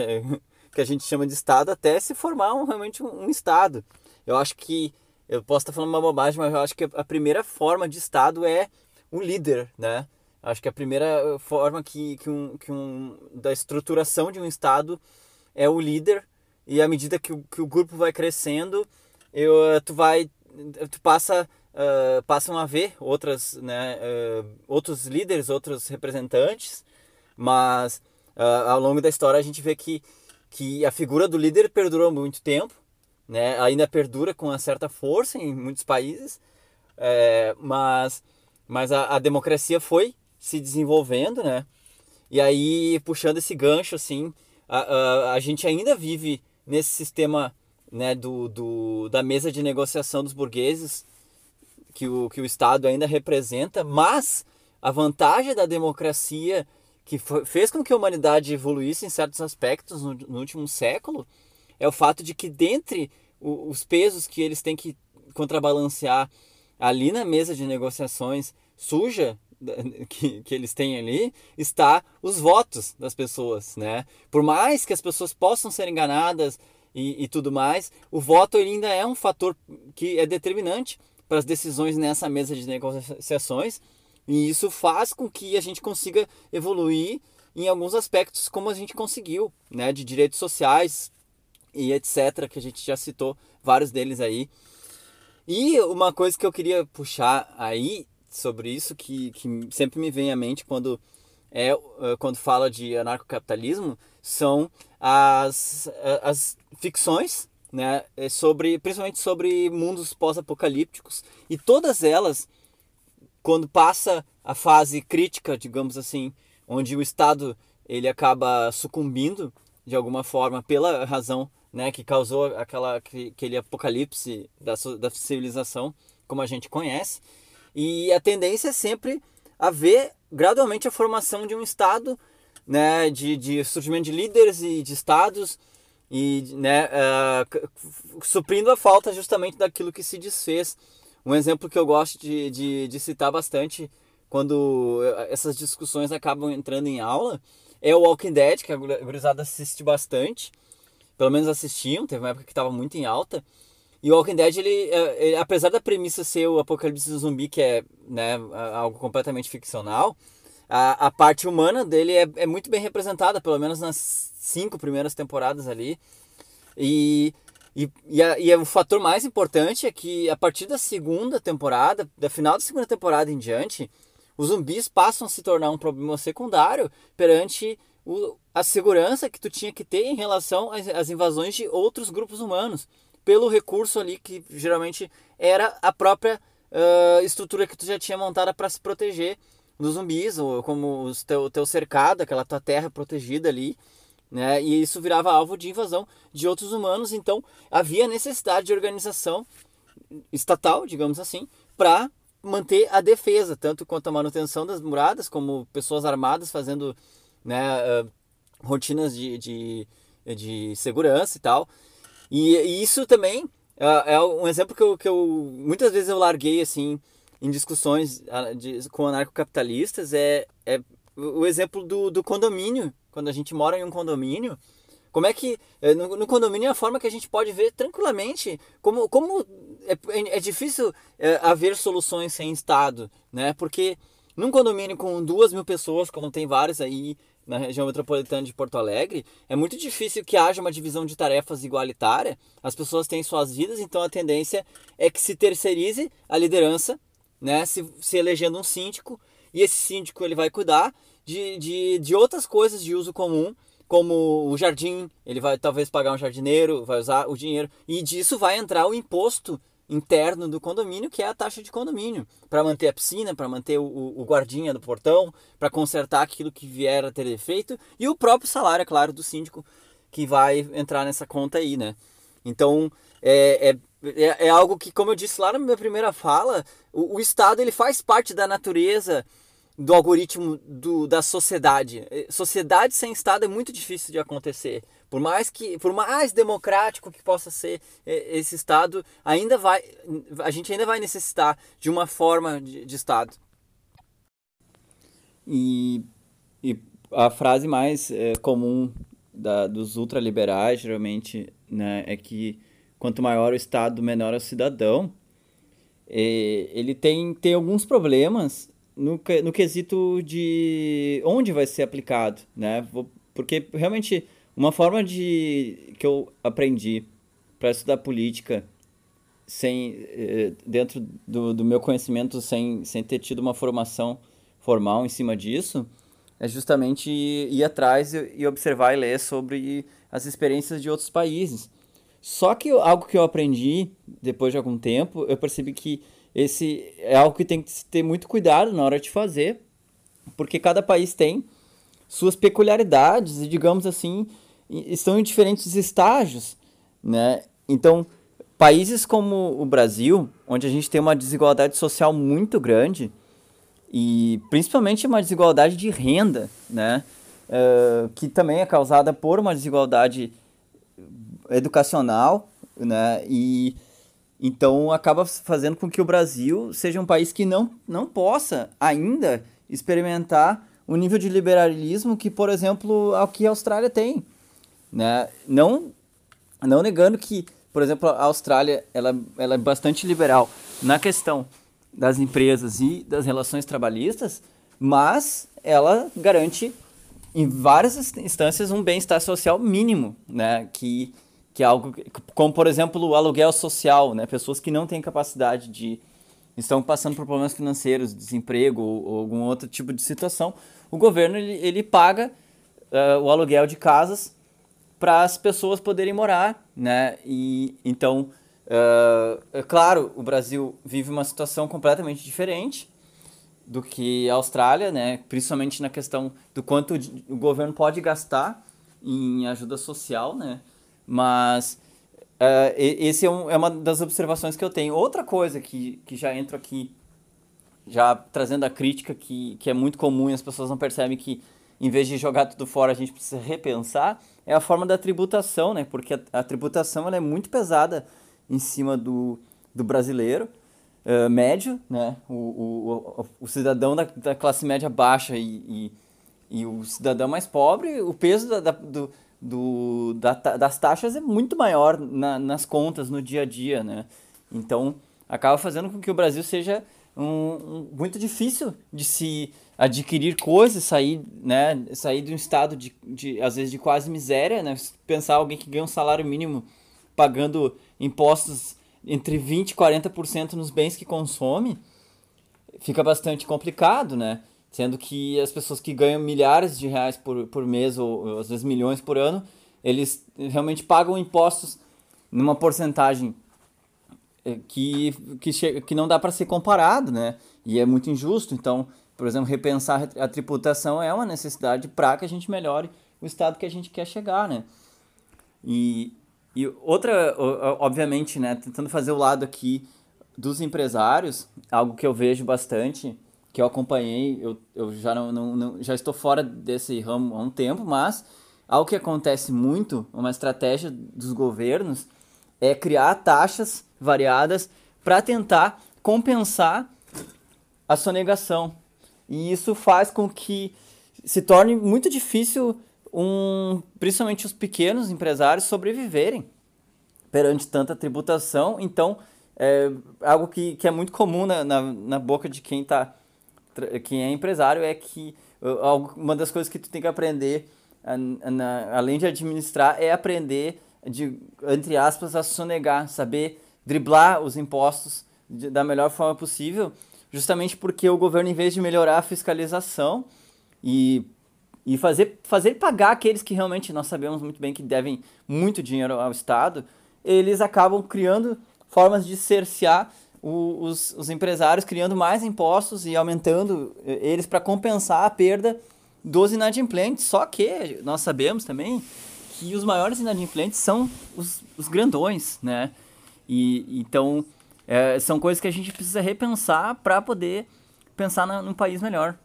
que a gente chama de Estado até se formar um, realmente um, um Estado. Eu acho que, eu posso estar falando uma bobagem, mas eu acho que a primeira forma de Estado é o líder, né? Acho que a primeira forma que, que, um, que um, da estruturação de um Estado é o líder e à medida que o, que o grupo vai crescendo, eu, tu vai, tu passa, uh, passam a ver outras, né, uh, outros líderes, outros representantes, mas uh, ao longo da história a gente vê que que a figura do líder perdurou muito tempo, né? ainda perdura com uma certa força em muitos países, é, mas, mas a, a, democracia foi se desenvolvendo, né? E aí, puxando esse gancho, assim, a, a, a gente ainda vive nesse sistema né, do, do, da mesa de negociação dos burgueses, que o, que o Estado ainda representa, mas a vantagem da democracia que fez com que a humanidade evoluísse em certos aspectos no, no último século é o fato de que dentre o, os pesos que eles têm que contrabalancear ali na mesa de negociações suja que, que eles têm ali está os votos das pessoas, né? Por mais que as pessoas possam ser enganadas e, e tudo mais, o voto ainda é um fator que é determinante para as decisões nessa mesa de negociações e isso faz com que a gente consiga evoluir em alguns aspectos como a gente conseguiu, né, de direitos sociais e etc, que a gente já citou vários deles aí. E uma coisa que eu queria puxar aí sobre isso que, que sempre me vem à mente quando é eh, quando fala de anarcocapitalismo são as, as ficções né sobre principalmente sobre mundos pós-apocalípticos e todas elas quando passa a fase crítica, digamos assim, onde o Estado ele acaba sucumbindo de alguma forma pela razão né, que causou aquela, aquele apocalipse da, da civilização como a gente conhece. E a tendência é sempre haver gradualmente a formação de um Estado, né, de, de surgimento de líderes e de Estados, e né, uh, suprindo a falta justamente daquilo que se desfez um exemplo que eu gosto de, de, de citar bastante quando eh, essas discussões acabam entrando em aula é o Walking Dead, que a gurizada assiste bastante. Pelo menos assistiam, teve uma época que estava muito em alta. E o Walking Dead, ele, eh, ele, apesar da premissa ser o apocalipse zumbi, que é né, algo completamente ficcional, a, a parte humana dele é, é muito bem representada, pelo menos nas cinco primeiras temporadas ali. E e, e, a, e o fator mais importante é que a partir da segunda temporada, da final da segunda temporada em diante, os zumbis passam a se tornar um problema secundário perante o, a segurança que tu tinha que ter em relação às, às invasões de outros grupos humanos, pelo recurso ali que geralmente era a própria uh, estrutura que tu já tinha montada para se proteger dos zumbis, ou como o teu, teu cercado, aquela tua terra protegida ali, né? E isso virava alvo de invasão de outros humanos, então havia necessidade de organização estatal, digamos assim, para manter a defesa, tanto quanto a manutenção das muradas, como pessoas armadas fazendo né, uh, rotinas de, de, de segurança e tal. E, e isso também uh, é um exemplo que eu, que eu muitas vezes eu larguei assim em discussões uh, de, com anarcocapitalistas é, é o exemplo do, do condomínio. Quando a gente mora em um condomínio, como é que eh, no, no, condomínio é a forma que a gente pode ver tranquilamente como, como é, é difícil é, haver soluções sem Estado, né? Porque num condomínio com duas mil pessoas, como tem vários aí na região metropolitana de Porto Alegre, é muito difícil que haja uma divisão de tarefas igualitária. As pessoas têm suas vidas, então a tendência é que se terceirize a liderança, né? Se, se elegendo um síndico, e esse síndico ele vai cuidar de, de, de outras coisas de uso comum como o jardim, ele vai talvez pagar um jardineiro, vai usar o dinheiro, e disso vai entrar o imposto interno do condomínio, que é a taxa de condomínio, para manter a piscina, para manter o, o, guardinha do portão, para consertar aquilo que vier a ter defeito, e o próprio salário, é claro, do síndico, que vai entrar nessa conta aí, né? Então, é, é, é, é algo que, como eu disse lá na minha primeira fala, o, o Estado ele faz parte da natureza do algoritmo do, da sociedade. Eh, sociedade sem Estado é muito difícil de acontecer. Por mais que, por mais democrático que possa ser eh, esse Estado, ainda vai, a gente ainda vai necessitar de uma forma de, de Estado. E, e a frase mais é, comum da, dos ultraliberais, geralmente, né, é que quanto maior o Estado, menor é o cidadão. E, ele tem, tem alguns problemas no, no quesito de onde vai ser aplicado, né? Porque realmente uma forma de que eu aprendi para estudar política sem eh, dentro do, do meu conhecimento sem, sem ter tido uma formação formal em cima disso é justamente ir atrás e observar e ler sobre as experiências de outros países. Só que algo que eu aprendi depois de algum tempo, eu percebi que esse é algo que tem que ter muito cuidado na hora de fazer, porque cada país tem suas peculiaridades e, digamos assim, estão em diferentes estágios, né? Então, países como o Brasil, onde a gente tem uma desigualdade social muito grande e principalmente uma desigualdade de renda, né? Uh, que também é causada por uma desigualdade educacional, né? E então acaba fazendo com que o Brasil seja um país que não, não possa ainda experimentar o nível de liberalismo que, por exemplo, o que a Austrália tem. Né? Não, não negando que, por exemplo, a Austrália ela, ela é bastante liberal na questão das empresas e das relações trabalhistas, mas ela garante em várias instâncias um bem-estar social mínimo, né? que que é algo como por exemplo o aluguel social, né? Pessoas que não têm capacidade de estão passando por problemas financeiros, desemprego ou, ou algum outro tipo de situação, o governo ele, ele paga uh, o aluguel de casas para as pessoas poderem morar, né? E então, uh, é claro, o Brasil vive uma situação completamente diferente do que a Austrália, né? Principalmente na questão do quanto o governo pode gastar em ajuda social, né? Mas uh, esse é, um, é, uma das observações que eu tenho. Outra coisa que, que já entro aqui, já trazendo a crítica que, que é muito comum e as pessoas não percebem que em vez de jogar tudo fora a gente precisa repensar, é a forma da tributação, né? Porque a, a tributação ela é muito pesada em cima do, do brasileiro. Uh, médio, né? O, o, o, o cidadão da, da, classe média baixa e, e, e, o cidadão mais pobre, o peso da, da, do, do, da, das taxas é muito maior na, nas contas no dia a dia, né? Então, acaba fazendo com que o Brasil seja um, um, muito difícil de se adquirir coisas, sair, né, sair de um estado de, de, às vezes, de quase miséria, né? Pensar alguém que ganha um salário mínimo pagando impostos entre 20% e 40% nos bens que consome, fica bastante complicado, né? Sendo que as pessoas que ganham milhares de reais por, por mês, ou às vezes milhões por ano, eles realmente pagam impostos numa porcentagem eh, que, que, chega, que não dá para ser comparado, né? E é muito injusto. Então, por exemplo, repensar a tributação é uma necessidade para que a gente melhore o estado que a gente quer chegar, né? E, e outra, obviamente, né, tentando fazer o lado aqui dos empresários, algo que eu vejo bastante, que eu acompanhei, eu, eu já, não, não, não, já estou fora desse ramo há um tempo, mas algo que acontece muito, uma estratégia dos governos, é criar taxas variadas para tentar compensar a sonegação. E isso faz com que se torne muito difícil um, principalmente os pequenos empresários sobreviverem perante tanta tributação. Então, é, algo que, que é muito comum na, na, na boca de quem, tá, quem é empresário é que uma das coisas que tu tem que aprender, além de administrar, é aprender, de, entre aspas, a sonegar, saber driblar os impostos da melhor forma possível, justamente porque o governo, em vez de melhorar a fiscalização e e fazer, fazer pagar aqueles que realmente nós sabemos muito bem que devem muito dinheiro ao Estado, eles acabam criando formas de cercear os, os empresários, criando mais impostos e aumentando eh, eles para compensar a perda dos inadimplentes. Só que nós sabemos também que os maiores inadimplentes são os, os grandões, né? E então é, são coisas que a gente precisa repensar para poder pensar na, num país melhor.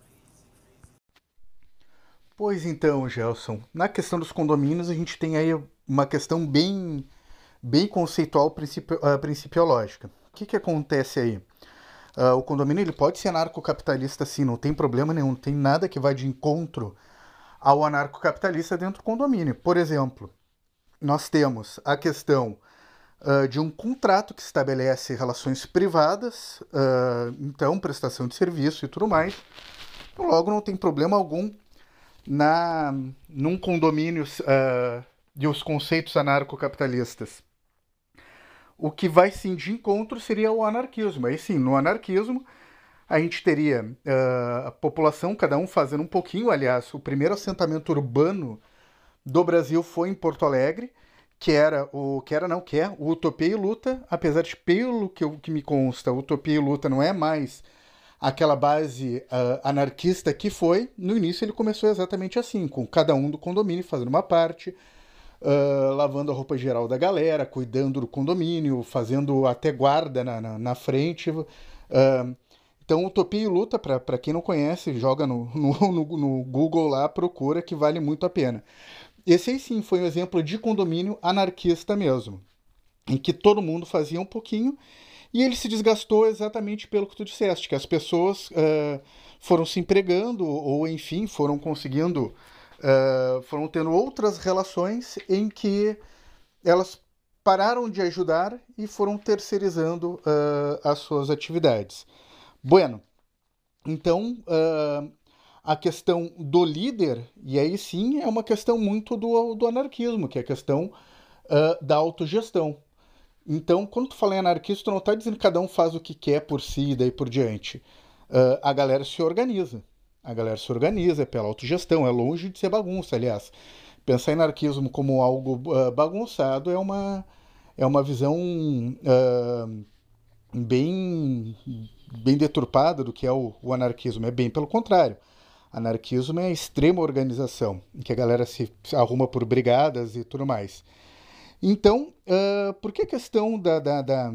Pois então, Gelson, na questão dos condomínios a gente tem aí uma questão bem, bem conceitual principio, uh, principiológica. O que, que acontece aí? Uh, o condomínio ele pode ser anarcocapitalista sim, não tem problema nenhum, não tem nada que vá de encontro ao anarcocapitalista dentro do condomínio. Por exemplo, nós temos a questão uh, de um contrato que estabelece relações privadas, uh, então prestação de serviço e tudo mais. Logo, não tem problema algum na num condomínio uh, de os conceitos anarcocapitalistas. O que vai sim de encontro seria o anarquismo. Aí sim, no anarquismo a gente teria uh, a população, cada um fazendo um pouquinho. Aliás, o primeiro assentamento urbano do Brasil foi em Porto Alegre, que era o que era não que é o Utopia e Luta, apesar de pelo que, eu, que me consta, Utopia e Luta não é mais aquela base uh, anarquista que foi, no início ele começou exatamente assim, com cada um do condomínio fazendo uma parte, uh, lavando a roupa geral da galera, cuidando do condomínio, fazendo até guarda na, na, na frente. Uh, então, Utopia e Luta, para quem não conhece, joga no, no, no, no Google lá, procura, que vale muito a pena. Esse aí sim foi um exemplo de condomínio anarquista mesmo, em que todo mundo fazia um pouquinho e ele se desgastou exatamente pelo que tu disseste, que as pessoas uh, foram se empregando, ou enfim, foram conseguindo, uh, foram tendo outras relações em que elas pararam de ajudar e foram terceirizando uh, as suas atividades. Bueno, então a questão do líder, e aí sim é uma questão muito do, do anarquismo, que é a questão da autogestão. Então, quando tu fala em anarquista, tu não está dizendo que cada um faz o que quer por si e daí por diante. Uh, a galera se organiza. A galera se organiza pela autogestão, é longe de ser bagunça, aliás. Pensar em anarquismo como algo uh, bagunçado é uma, é uma visão uh, bem, bem deturpada do que é o, o anarquismo. É bem pelo contrário. Anarquismo é a extrema organização, em que a galera se arruma por brigadas e tudo mais. Então, uh, por que a questão da, da, da,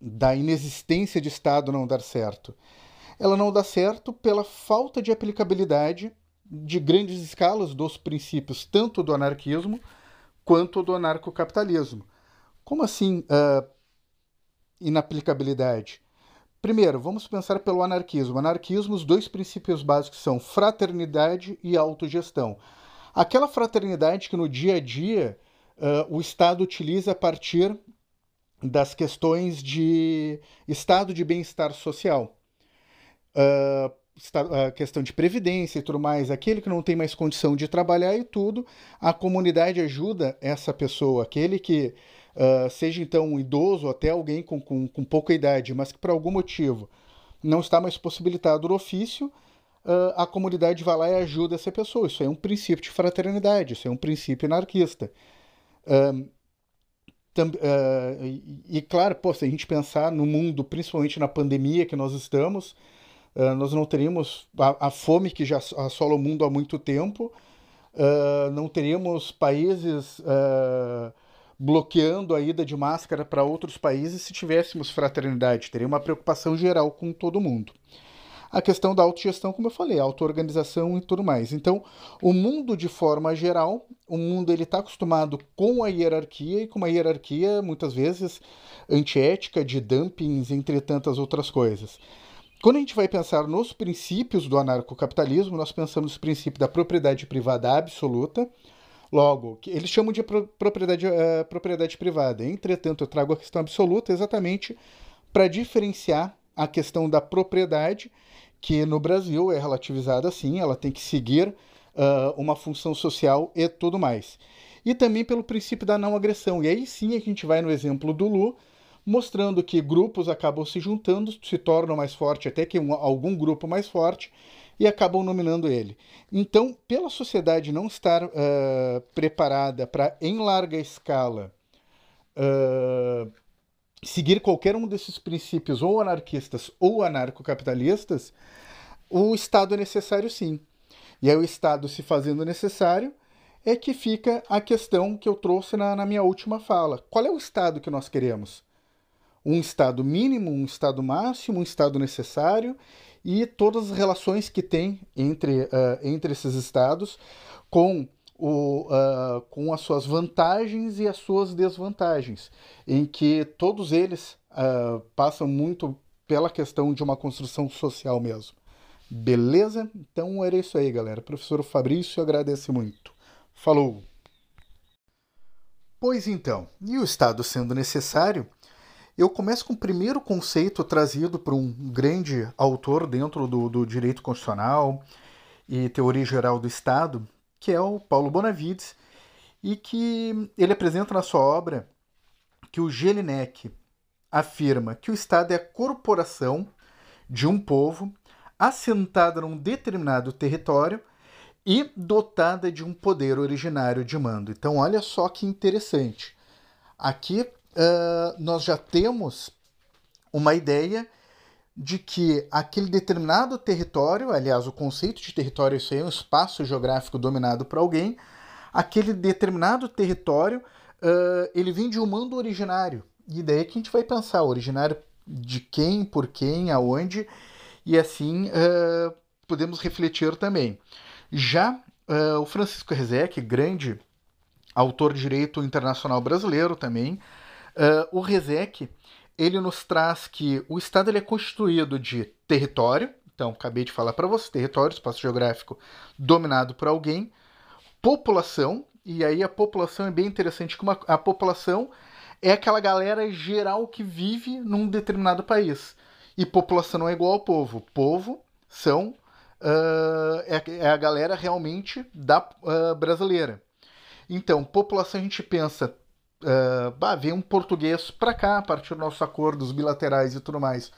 da inexistência de Estado não dar certo? Ela não dá certo pela falta de aplicabilidade de grandes escalas dos princípios, tanto do anarquismo quanto do anarcocapitalismo. Como assim uh, inaplicabilidade? Primeiro, vamos pensar pelo anarquismo. Anarquismo, os dois princípios básicos são fraternidade e autogestão. Aquela fraternidade que no dia a dia uh, o Estado utiliza a partir das questões de estado de bem-estar social. Uh, a questão de previdência e tudo mais, aquele que não tem mais condição de trabalhar e tudo, a comunidade ajuda essa pessoa, aquele que uh, seja então um idoso ou até alguém com, com, com pouca idade, mas que por algum motivo não está mais possibilitado no ofício, uh, a comunidade vai lá e ajuda essa pessoa. Isso é um princípio de fraternidade, isso é um princípio anarquista. Uh, e, e, claro, pô, se a gente pensar no mundo, principalmente na pandemia que nós estamos, uh, nós não teríamos a, a, fome que já assola o mundo há muito tempo, não teríamos países bloqueando a ida de máscara para outros países se tivéssemos fraternidade. Teria uma preocupação geral com todo mundo a questão da autogestão, como eu falei, auto-organização e tudo mais. Então, o mundo de forma geral, o mundo ele está acostumado com a hierarquia e com uma hierarquia muitas vezes antiética, de dumpings, entre tantas outras coisas. Quando a gente vai pensar nos princípios do anarcocapitalismo, nós pensamos no princípio da propriedade privada absoluta, Logo, eles chamam de propriedade, uh, propriedade privada. Entretanto, eu trago a questão absoluta exatamente para diferenciar a questão da propriedade que no Brasil é relativizada assim, ela tem que seguir uh, uma função social e tudo mais. E também pelo princípio da não agressão. E aí sim a gente vai no exemplo do Lu, mostrando que grupos acabam se juntando, se tornam mais fortes, até que um, algum grupo mais forte, e acabam nominando ele. Então, pela sociedade não estar uh, preparada para, em larga escala, uh, seguir qualquer um desses princípios, ou anarquistas ou anarcocapitalistas, o Estado é necessário sim. E aí, o Estado se fazendo necessário, é que fica a questão que eu trouxe na, na minha última fala. Qual é o Estado que nós queremos? Um Estado mínimo, um Estado máximo, um Estado necessário e todas as relações que tem entre, uh, entre esses Estados com o, uh, com as suas vantagens e as suas desvantagens, em que todos eles uh, passam muito pela questão de uma construção social mesmo. Beleza? Então era isso aí, galera. Professor Fabrício agradece muito. Falou! Pois então, e o Estado sendo necessário, eu começo com o primeiro conceito trazido por um grande autor dentro do, do direito constitucional e teoria geral do Estado, que é o Paulo Bonavides, e que ele apresenta na sua obra que o Jelinek afirma que o Estado é a corporação de um povo assentada num determinado território e dotada de um poder originário de mando. Então, olha só que interessante. Aqui uh, nós já temos uma ideia de que aquele determinado território, aliás, o conceito de território isso aí é um espaço geográfico dominado por alguém, aquele determinado território uh, ele vem de um mando originário. E daí que a gente vai pensar, originário de quem, por quem, aonde, e assim uh, podemos refletir também. Já uh, o Francisco Rezec, grande autor de direito internacional brasileiro também, o Rezec ele nos traz que o Estado ele é constituído de território, então acabei de falar para você, território, espaço geográfico dominado por alguém, população, e aí a população é bem interessante, como a, a população é aquela galera geral que vive num determinado país. E população não é igual ao povo. Povo são uh, é, é, a galera realmente da uh, brasileira. Então, população a gente pensa uh, bah, vem um português para cá a partir dos nossos acordos bilaterais e tudo mais.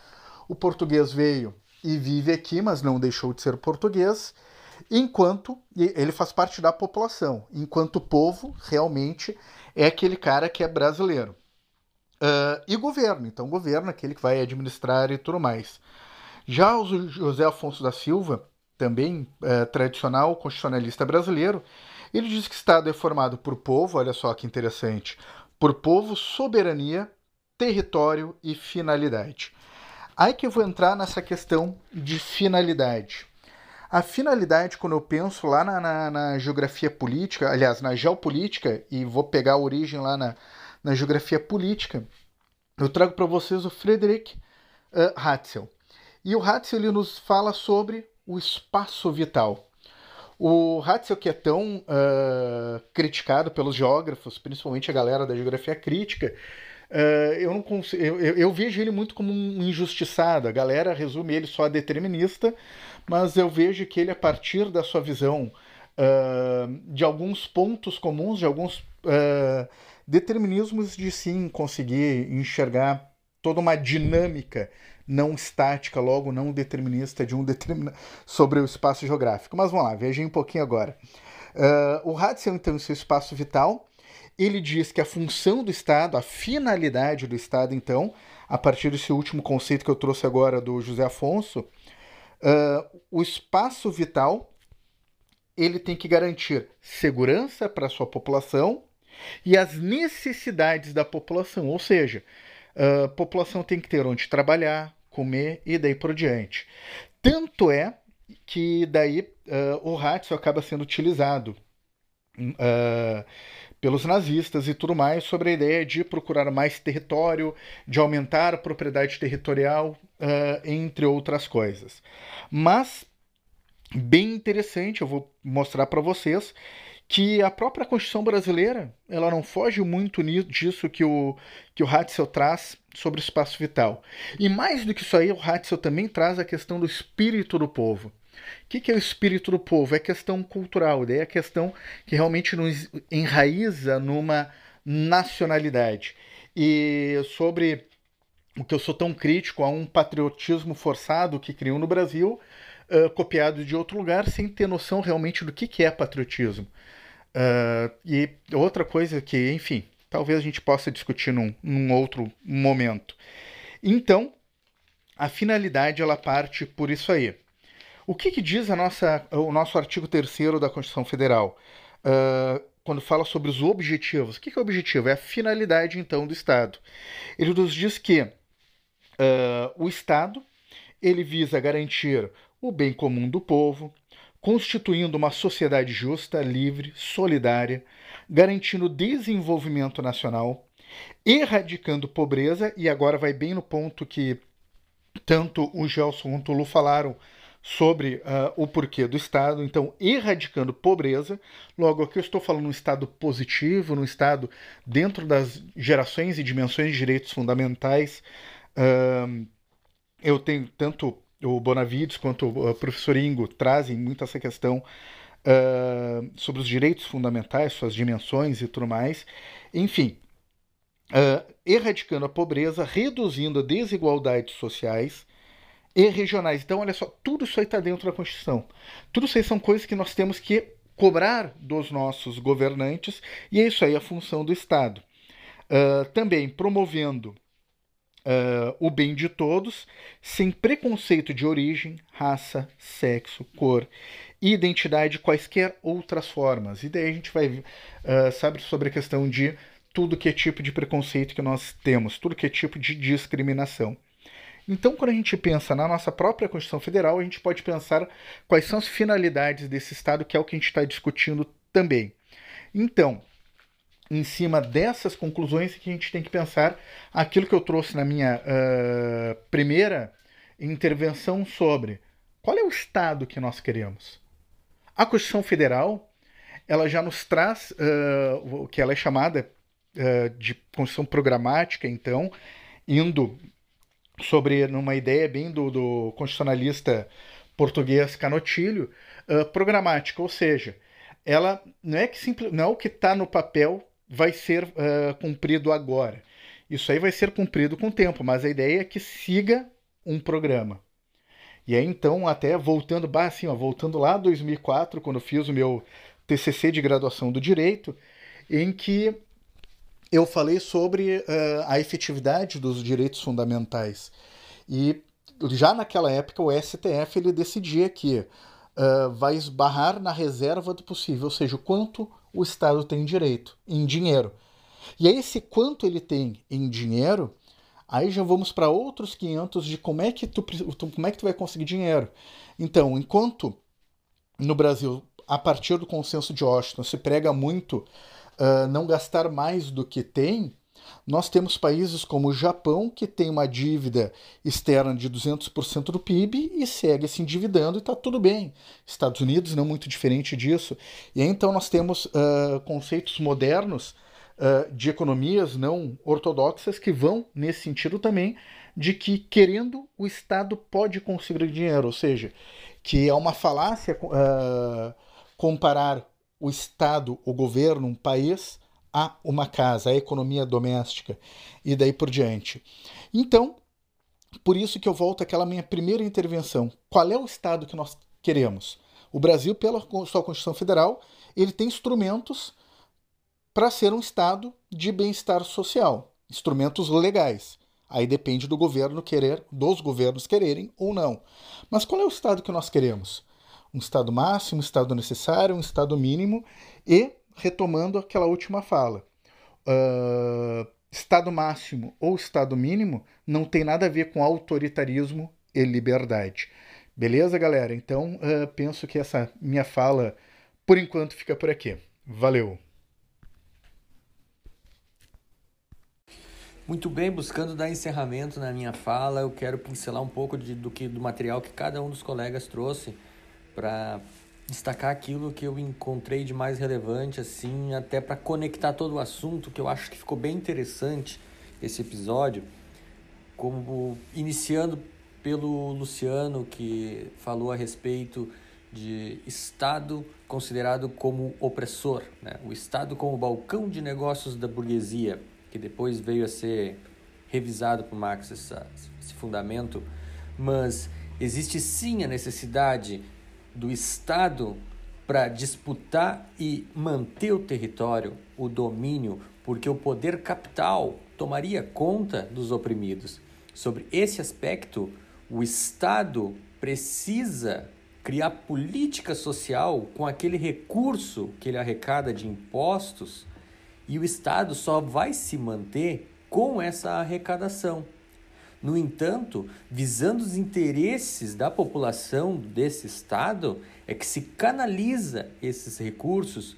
O português veio e vive aqui, mas não deixou de ser português, enquanto ele faz parte da população, enquanto o povo realmente é aquele cara que é brasileiro. Uh, e governo, então governo aquele que vai administrar e tudo mais. Já o José Afonso da Silva, também uh, tradicional constitucionalista brasileiro, ele diz que Estado é formado por povo, olha só que interessante, por povo, soberania, território e finalidade. Aí que eu vou entrar nessa questão de finalidade. A finalidade, quando eu penso lá na, na, na geografia política, aliás, na geopolítica, e vou pegar a origem lá na, na geografia política, eu trago para vocês o Friedrich uh, Hatzel. E o Hatzel ele nos fala sobre o espaço vital. O Hatzel, que é tão uh, criticado pelos geógrafos, principalmente a galera da geografia crítica, uh, eu, não consigo, eu, eu, vejo ele muito como um injustiçado. A galera resume ele só a determinista, mas eu vejo que ele, a partir da sua visão uh, de alguns pontos comuns, de alguns determinismos, de sim conseguir enxergar toda uma dinâmica não estática, logo não determinista de um determina... sobre o espaço geográfico. Mas vamos lá, viajei um pouquinho agora. Uh, o Ratzel, então, em seu espaço vital, ele diz que a função do Estado, a finalidade do Estado, então, a partir desse último conceito que eu trouxe agora do José Afonso, uh, o espaço vital ele tem que garantir segurança para a sua população e as necessidades da população, ou seja, a população tem que ter onde trabalhar, comer e daí por diante. Tanto é que daí uh, o Ratio acaba sendo utilizado uh, pelos nazistas e tudo mais sobre a ideia de procurar mais território, de aumentar a propriedade territorial, uh, entre outras coisas. Mas bem interessante, eu vou mostrar para vocês que a própria Constituição brasileira ela não foge muito disso que o, que o Hatzel traz sobre o espaço vital. E mais do que isso aí, o Hatzel também traz a questão do espírito do povo. O que, que é o espírito do povo? É questão cultural, é a questão que realmente nos enraiza numa nacionalidade. E sobre o que eu sou tão crítico a um patriotismo forçado que criou no Brasil, uh, copiado de outro lugar, sem ter noção realmente do que, que é patriotismo. Uh, e outra coisa que, enfim, talvez a gente possa discutir num, num outro momento. Então, a finalidade ela parte por isso aí. O que, que diz nossa, o nosso artigo 3 da Constituição Federal? Uh, quando fala sobre os objetivos. O que, que é objetivo? É a finalidade, então, do Estado. Ele nos diz que uh, o Estado ele visa garantir o bem comum do povo, constituindo uma sociedade justa, livre, solidária, garantindo desenvolvimento nacional, erradicando pobreza, e agora vai bem no ponto que tanto o Gelson quanto o Lu falaram sobre uh, o porquê do Estado, então erradicando pobreza. Logo, aqui eu estou falando um Estado positivo, num Estado dentro das gerações e dimensões de direitos fundamentais. Uh, eu tenho tanto o Bonavides quanto o professor Ingo trazem muito essa questão uh, sobre os direitos fundamentais, suas dimensões e tudo mais. Enfim, uh, erradicando a pobreza, reduzindo as desigualdades sociais e regionais. Então, olha só, tudo isso aí está dentro da Constituição. Tudo isso aí são coisas que nós temos que cobrar dos nossos governantes, e é isso aí a função do Estado. Uh, também promovendo uh, o bem de todos, sem preconceito de origem, raça, sexo, cor, identidade, quaisquer outras formas. E daí a gente vai, uh, sabe, sobre a questão de tudo que é tipo de preconceito que nós temos, tudo que é tipo de discriminação. Então, quando a gente pensa na nossa própria Constituição Federal, a gente pode pensar quais são as finalidades desse Estado, que é o que a gente está discutindo também. Então, em cima dessas conclusões que a gente tem que pensar aquilo que eu trouxe na minha uh, primeira intervenção sobre qual é o Estado que nós queremos. A Constituição Federal ela já nos traz uh, o que ela é chamada uh, de Constituição Programática, então, indo sobre numa ideia bem do, do constitucionalista português Canotilho, programática, ou seja, ela não é que simples, não é o que está no papel vai ser uh, cumprido agora. Isso aí vai ser cumprido com o tempo, mas a ideia é que siga um programa. E aí então, até voltando, assim, ó, voltando lá 2004, quando fiz o meu TCC de graduação do direito, em que eu falei sobre uh, a efetividade dos direitos fundamentais. E já naquela época o STF ele decidia que uh, vai esbarrar na reserva do possível, ou seja, o quanto o Estado tem direito em dinheiro. E aí, esse quanto ele tem em dinheiro, aí já vamos para outros 500 de como é que tu, como é que tu vai conseguir dinheiro. Então, enquanto no Brasil, a partir do consenso de Washington, se prega muito uh, não gastar mais do que tem, nós temos países como o Japão, que tem uma dívida externa de 200% do PIB e segue se endividando e está tudo bem. Estados Unidos não muito diferente disso. E aí, então nós temos uh, conceitos modernos uh, de economias não ortodoxas que vão nesse sentido também, de que querendo o Estado pode conseguir dinheiro, ou seja, que é uma falácia uh, comparar o Estado, o governo, um país a uma casa, a economia doméstica e daí por diante. Então, por isso que eu volto àquela minha primeira intervenção. Qual é o Estado que nós queremos? O Brasil, pela sua Constituição Federal, ele tem instrumentos para ser um Estado de bem-estar social, instrumentos legais. Aí depende do governo querer, dos governos quererem ou não. Mas qual é o Estado que nós queremos? Um Estado máximo, um Estado necessário, um Estado mínimo e, retomando aquela última fala, uh, Estado máximo ou Estado mínimo não tem nada a ver com autoritarismo e liberdade. Beleza, galera? Então, uh, penso que essa minha fala, por enquanto, fica por aqui. Valeu! Muito bem, buscando dar encerramento na minha fala, eu quero pincelar um pouco de, do, que, do material que cada um dos colegas trouxe para destacar aquilo que eu encontrei de mais relevante, assim, até para conectar todo o assunto, que eu acho que ficou bem interessante esse episódio, como iniciando pelo Luciano, que falou a respeito de Estado considerado como opressor, né? o Estado como balcão de negócios da burguesia, que depois veio a ser revisado por Marx essa, esse fundamento, mas existe sim a necessidade do Estado para disputar e manter o território, o domínio, porque o poder capital tomaria conta dos oprimidos. Sobre esse aspecto, o Estado precisa criar política social com aquele recurso que ele arrecada de impostos e o Estado só vai se manter com essa arrecadação. No entanto, visando os interesses da população desse Estado, é que se canaliza esses recursos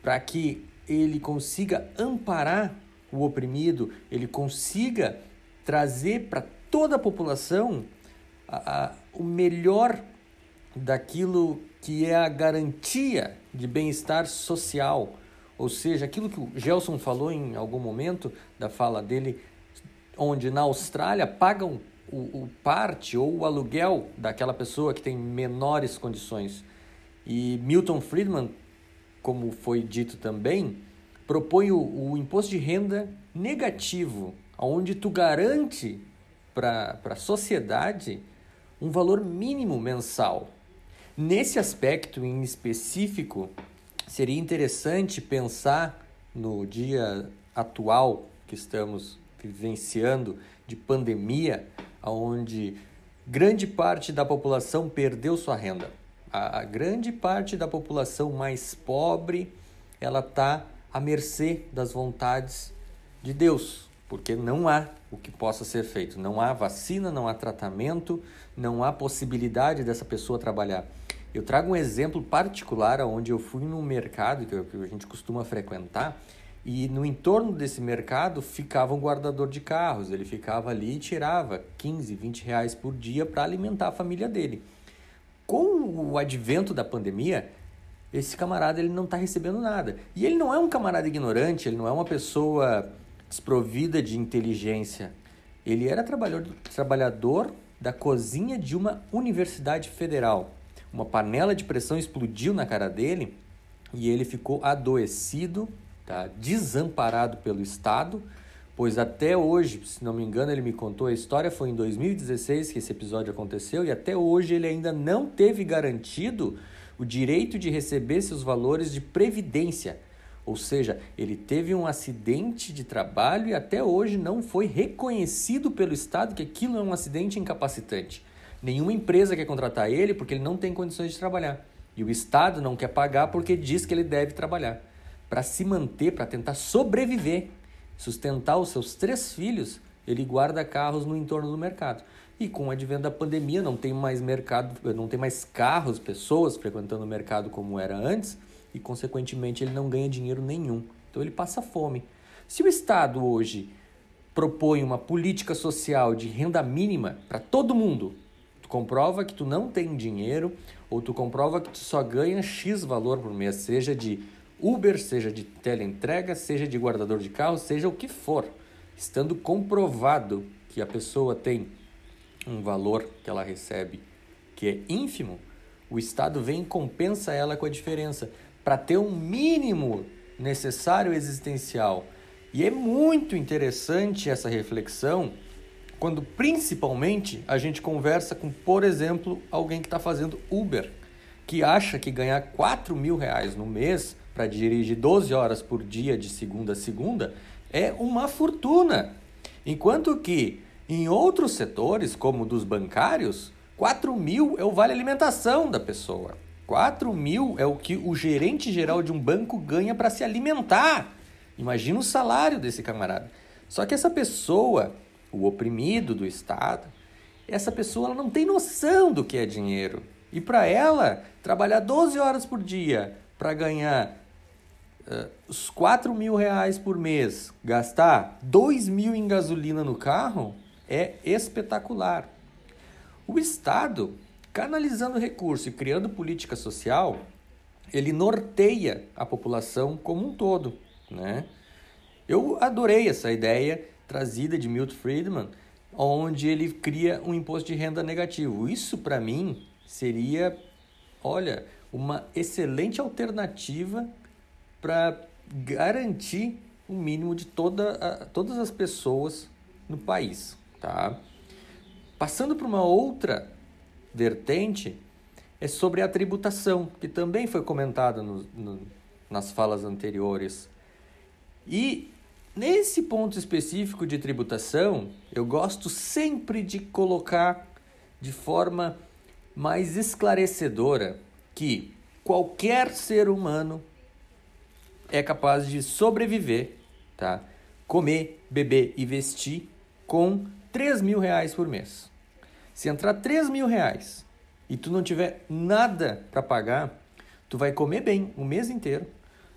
para que ele consiga amparar o oprimido, ele consiga trazer para toda a população a, a, o melhor daquilo que é a garantia de bem-estar social. Ou seja, aquilo que o Gelson falou em algum momento da fala dele onde na Austrália pagam o, o parte ou o aluguel daquela pessoa que tem menores condições. E Milton Friedman, como foi dito também, propõe o, o imposto de renda negativo, onde tu garante para a sociedade um valor mínimo mensal. Nesse aspecto em específico, seria interessante pensar no dia atual que estamos vivenciando de pandemia, onde grande parte da população perdeu sua renda. A, grande parte da população mais pobre, ela está à mercê das vontades de Deus, porque não há o que possa ser feito. Não há vacina, não há tratamento, não há possibilidade dessa pessoa trabalhar. Eu trago um exemplo particular onde eu fui num mercado que a gente costuma frequentar e no entorno desse mercado ficava um guardador de carros. Ele ficava ali e tirava 15, 20 reais por dia para alimentar a família dele. Com o advento da pandemia, esse camarada ele não está recebendo nada. E ele não é um camarada ignorante, ele não é uma pessoa desprovida de inteligência. Ele era trabalhador, da cozinha de uma universidade federal. Uma panela de pressão explodiu na cara dele e ele ficou adoecido tá? desamparado pelo Estado, pois até hoje, se não me engano, ele me contou a história, foi em 2016 que esse episódio aconteceu, e até hoje ele ainda não teve garantido o direito de receber seus valores de previdência. Ou seja, ele teve um acidente de trabalho e até hoje não foi reconhecido pelo Estado que aquilo é um acidente incapacitante. Nenhuma empresa quer contratar ele porque ele não tem condições de trabalhar. E o Estado não quer pagar porque diz que ele deve trabalhar para se manter, para tentar sobreviver, sustentar os seus três filhos, ele guarda carros no entorno do mercado. E com o advento da pandemia, não tem mais mercado, não tem mais carros, pessoas frequentando o mercado como era antes, e consequentemente ele não ganha dinheiro nenhum. Então ele passa fome. Se o Estado hoje propõe uma política social de renda mínima para todo mundo, tu comprova que tu não tem dinheiro ou tu comprova que tu só ganha X valor por mês, seja de Uber, seja de teleentrega, seja de guardador de carro, seja o que for, estando comprovado que a pessoa tem um valor que ela recebe que é ínfimo, o Estado vem e compensa ela com a diferença para ter um mínimo necessário existencial. E é muito interessante essa reflexão Quando principalmente a gente conversa com, por exemplo, alguém que está fazendo Uber, que acha que ganhar 4 mil reais no mês para dirigir 12 horas por dia de segunda a segunda é uma fortuna. Enquanto que em outros setores, como dos bancários, 4 mil é o vale alimentação da pessoa. 4 mil é o que o gerente geral de um banco ganha para se alimentar. Imagina o salário desse camarada. Só que essa pessoa, o oprimido do Estado, essa pessoa ela não tem noção do que é dinheiro. E para ela, trabalhar 12 horas por dia para ganhar os 4 mil reais por mês, gastar 2 mil em gasolina no carro, é espetacular. O Estado, canalizando recurso e criando política social, ele norteia a população como um todo. Né? Eu adorei essa ideia trazida de Milton Friedman, onde ele cria um imposto de renda negativo. Isso, para mim, seria, olha, uma excelente alternativa para garantir o mínimo de toda a, todas as pessoas no país. Tá? Passando para uma outra vertente, é sobre a tributação, que também foi comentada no, no, nas falas anteriores. E nesse ponto específico de tributação, eu gosto sempre de colocar de forma mais esclarecedora que qualquer ser humano é capaz de sobreviver, tá? comer, beber e vestir com 3 mil reais por mês. Se entrar 3 mil reais e tu não tiver nada para pagar, tu vai comer bem o mês inteiro,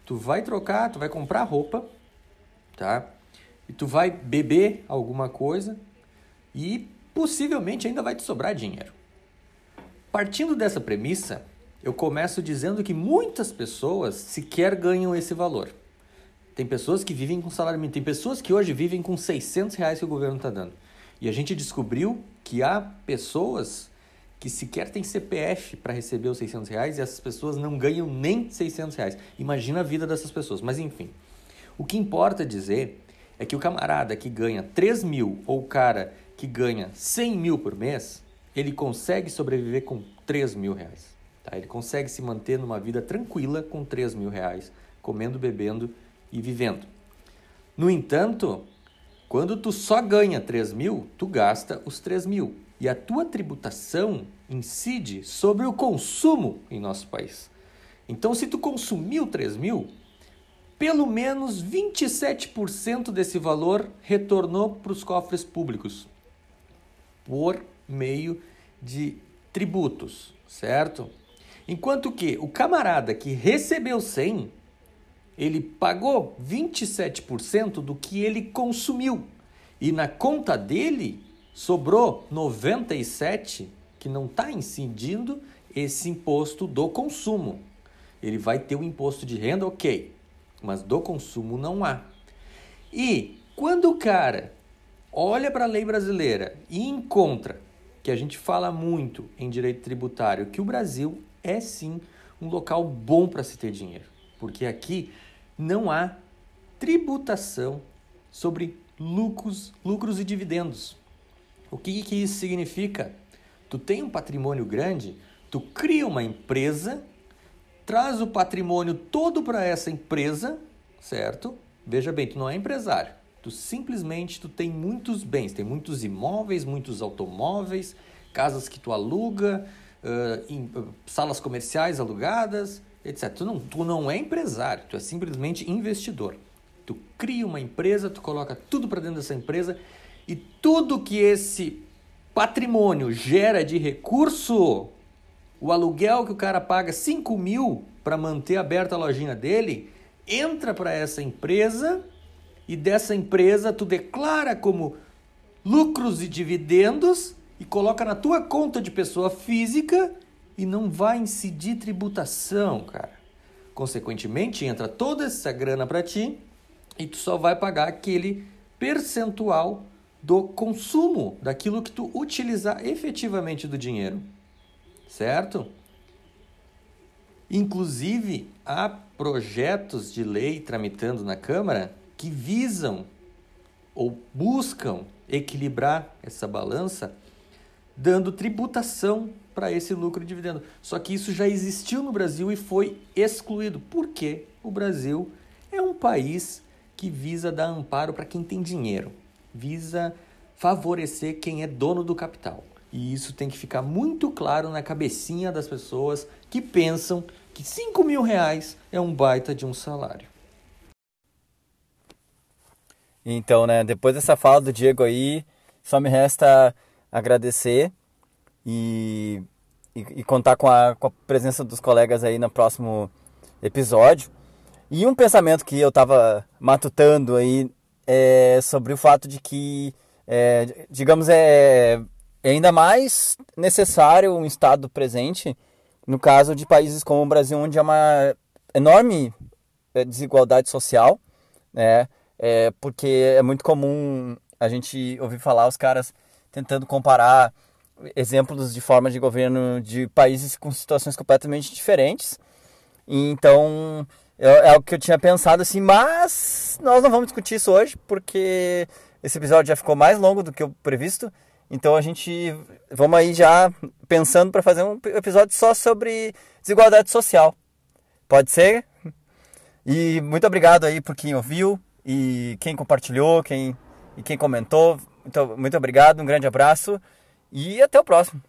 tu vai trocar, tu vai comprar roupa, tá? E tu vai beber alguma coisa e possivelmente ainda vai te sobrar dinheiro. Partindo dessa premissa, eu começo dizendo que muitas pessoas sequer ganham esse valor. Tem pessoas que vivem com salário mínimo, tem pessoas que hoje vivem com 600 reais que o governo está dando. E a gente descobriu que há pessoas que sequer têm CPF para receber os 600 reais e essas pessoas não ganham nem 600 reais. Imagina a vida dessas pessoas. Mas enfim, o que importa dizer é que o camarada que ganha 3 mil ou o cara que ganha 100 mil por mês, ele consegue sobreviver com 3 mil reais. Tá? Ele consegue se manter numa vida tranquila com 3 mil reais, comendo, bebendo e vivendo. No entanto, quando tu só ganha 3 mil, tu gasta os 3 mil. E a tua tributação incide sobre o consumo em nosso país. Então, se tu consumiu 3 mil, pelo menos 27% desse valor retornou para os cofres públicos por meio de tributos, certo? Enquanto que o camarada que recebeu 100 ele pagou 27% do que ele consumiu. E na conta dele sobrou 97 que não está incidindo esse imposto do consumo. Ele vai ter o imposto de renda, ok, mas do consumo não há. E quando o cara olha para a lei brasileira e encontra que a gente fala muito em direito tributário que o Brasil é sim um local bom para se ter dinheiro porque aqui não há tributação sobre lucros, lucros e dividendos. O que, que isso significa? Tu tem um patrimônio grande, tu cria uma empresa, traz o patrimônio todo para essa empresa, certo? Veja bem, tu não é empresário. Tu simplesmente tu tem muitos bens, tem muitos imóveis, muitos automóveis, casas que tu aluga, uh, em, salas comerciais alugadas, etc. Tu não, tu não é empresário, tu é simplesmente investidor. Tu cria uma empresa, tu coloca tudo para dentro dessa empresa e tudo que esse patrimônio gera de recurso, o aluguel que o cara paga 5 mil para manter aberta a lojinha dele, entra para essa empresa e dessa empresa tu declara como lucros e dividendos e coloca na tua conta de pessoa física e não vai incidir tributação, cara. Consequentemente, entra toda essa grana para ti e tu só vai pagar aquele percentual do consumo daquilo que tu utilizar efetivamente do dinheiro. Certo? Inclusive, há projetos de lei tramitando na Câmara que visam ou buscam equilibrar essa balança dando tributação para esse lucro e dividendo. Só que isso já existiu no Brasil e foi excluído. Por quê? O Brasil é um país que visa dar amparo para quem tem dinheiro, visa favorecer quem é dono do capital. E isso tem que ficar muito claro na cabecinha das pessoas que pensam que 5 mil reais é um baita de um salário. Então, né, depois dessa fala do Diego aí, só me resta agradecer e, e, e contar com a, com a presença dos colegas aí no próximo episódio. E um pensamento que eu estava matutando aí é sobre o fato de que, é, digamos, é, é ainda mais necessário um Estado presente no caso de países como o Brasil, onde há uma enorme é, desigualdade social, né? É, porque é muito comum a gente ouvir falar os caras tentando comparar exemplos de formas de governo de países com situações completamente diferentes. Então, é, é o que eu tinha pensado assim, mas nós não vamos discutir isso hoje, porque esse episódio já ficou mais longo do que o previsto. Então a gente vamos aí já pensando para fazer um episódio só sobre desigualdade social. Pode ser? E muito obrigado aí por quem ouviu e quem compartilhou, quem e quem comentou. Então, muito obrigado, um grande abraço e até o próximo.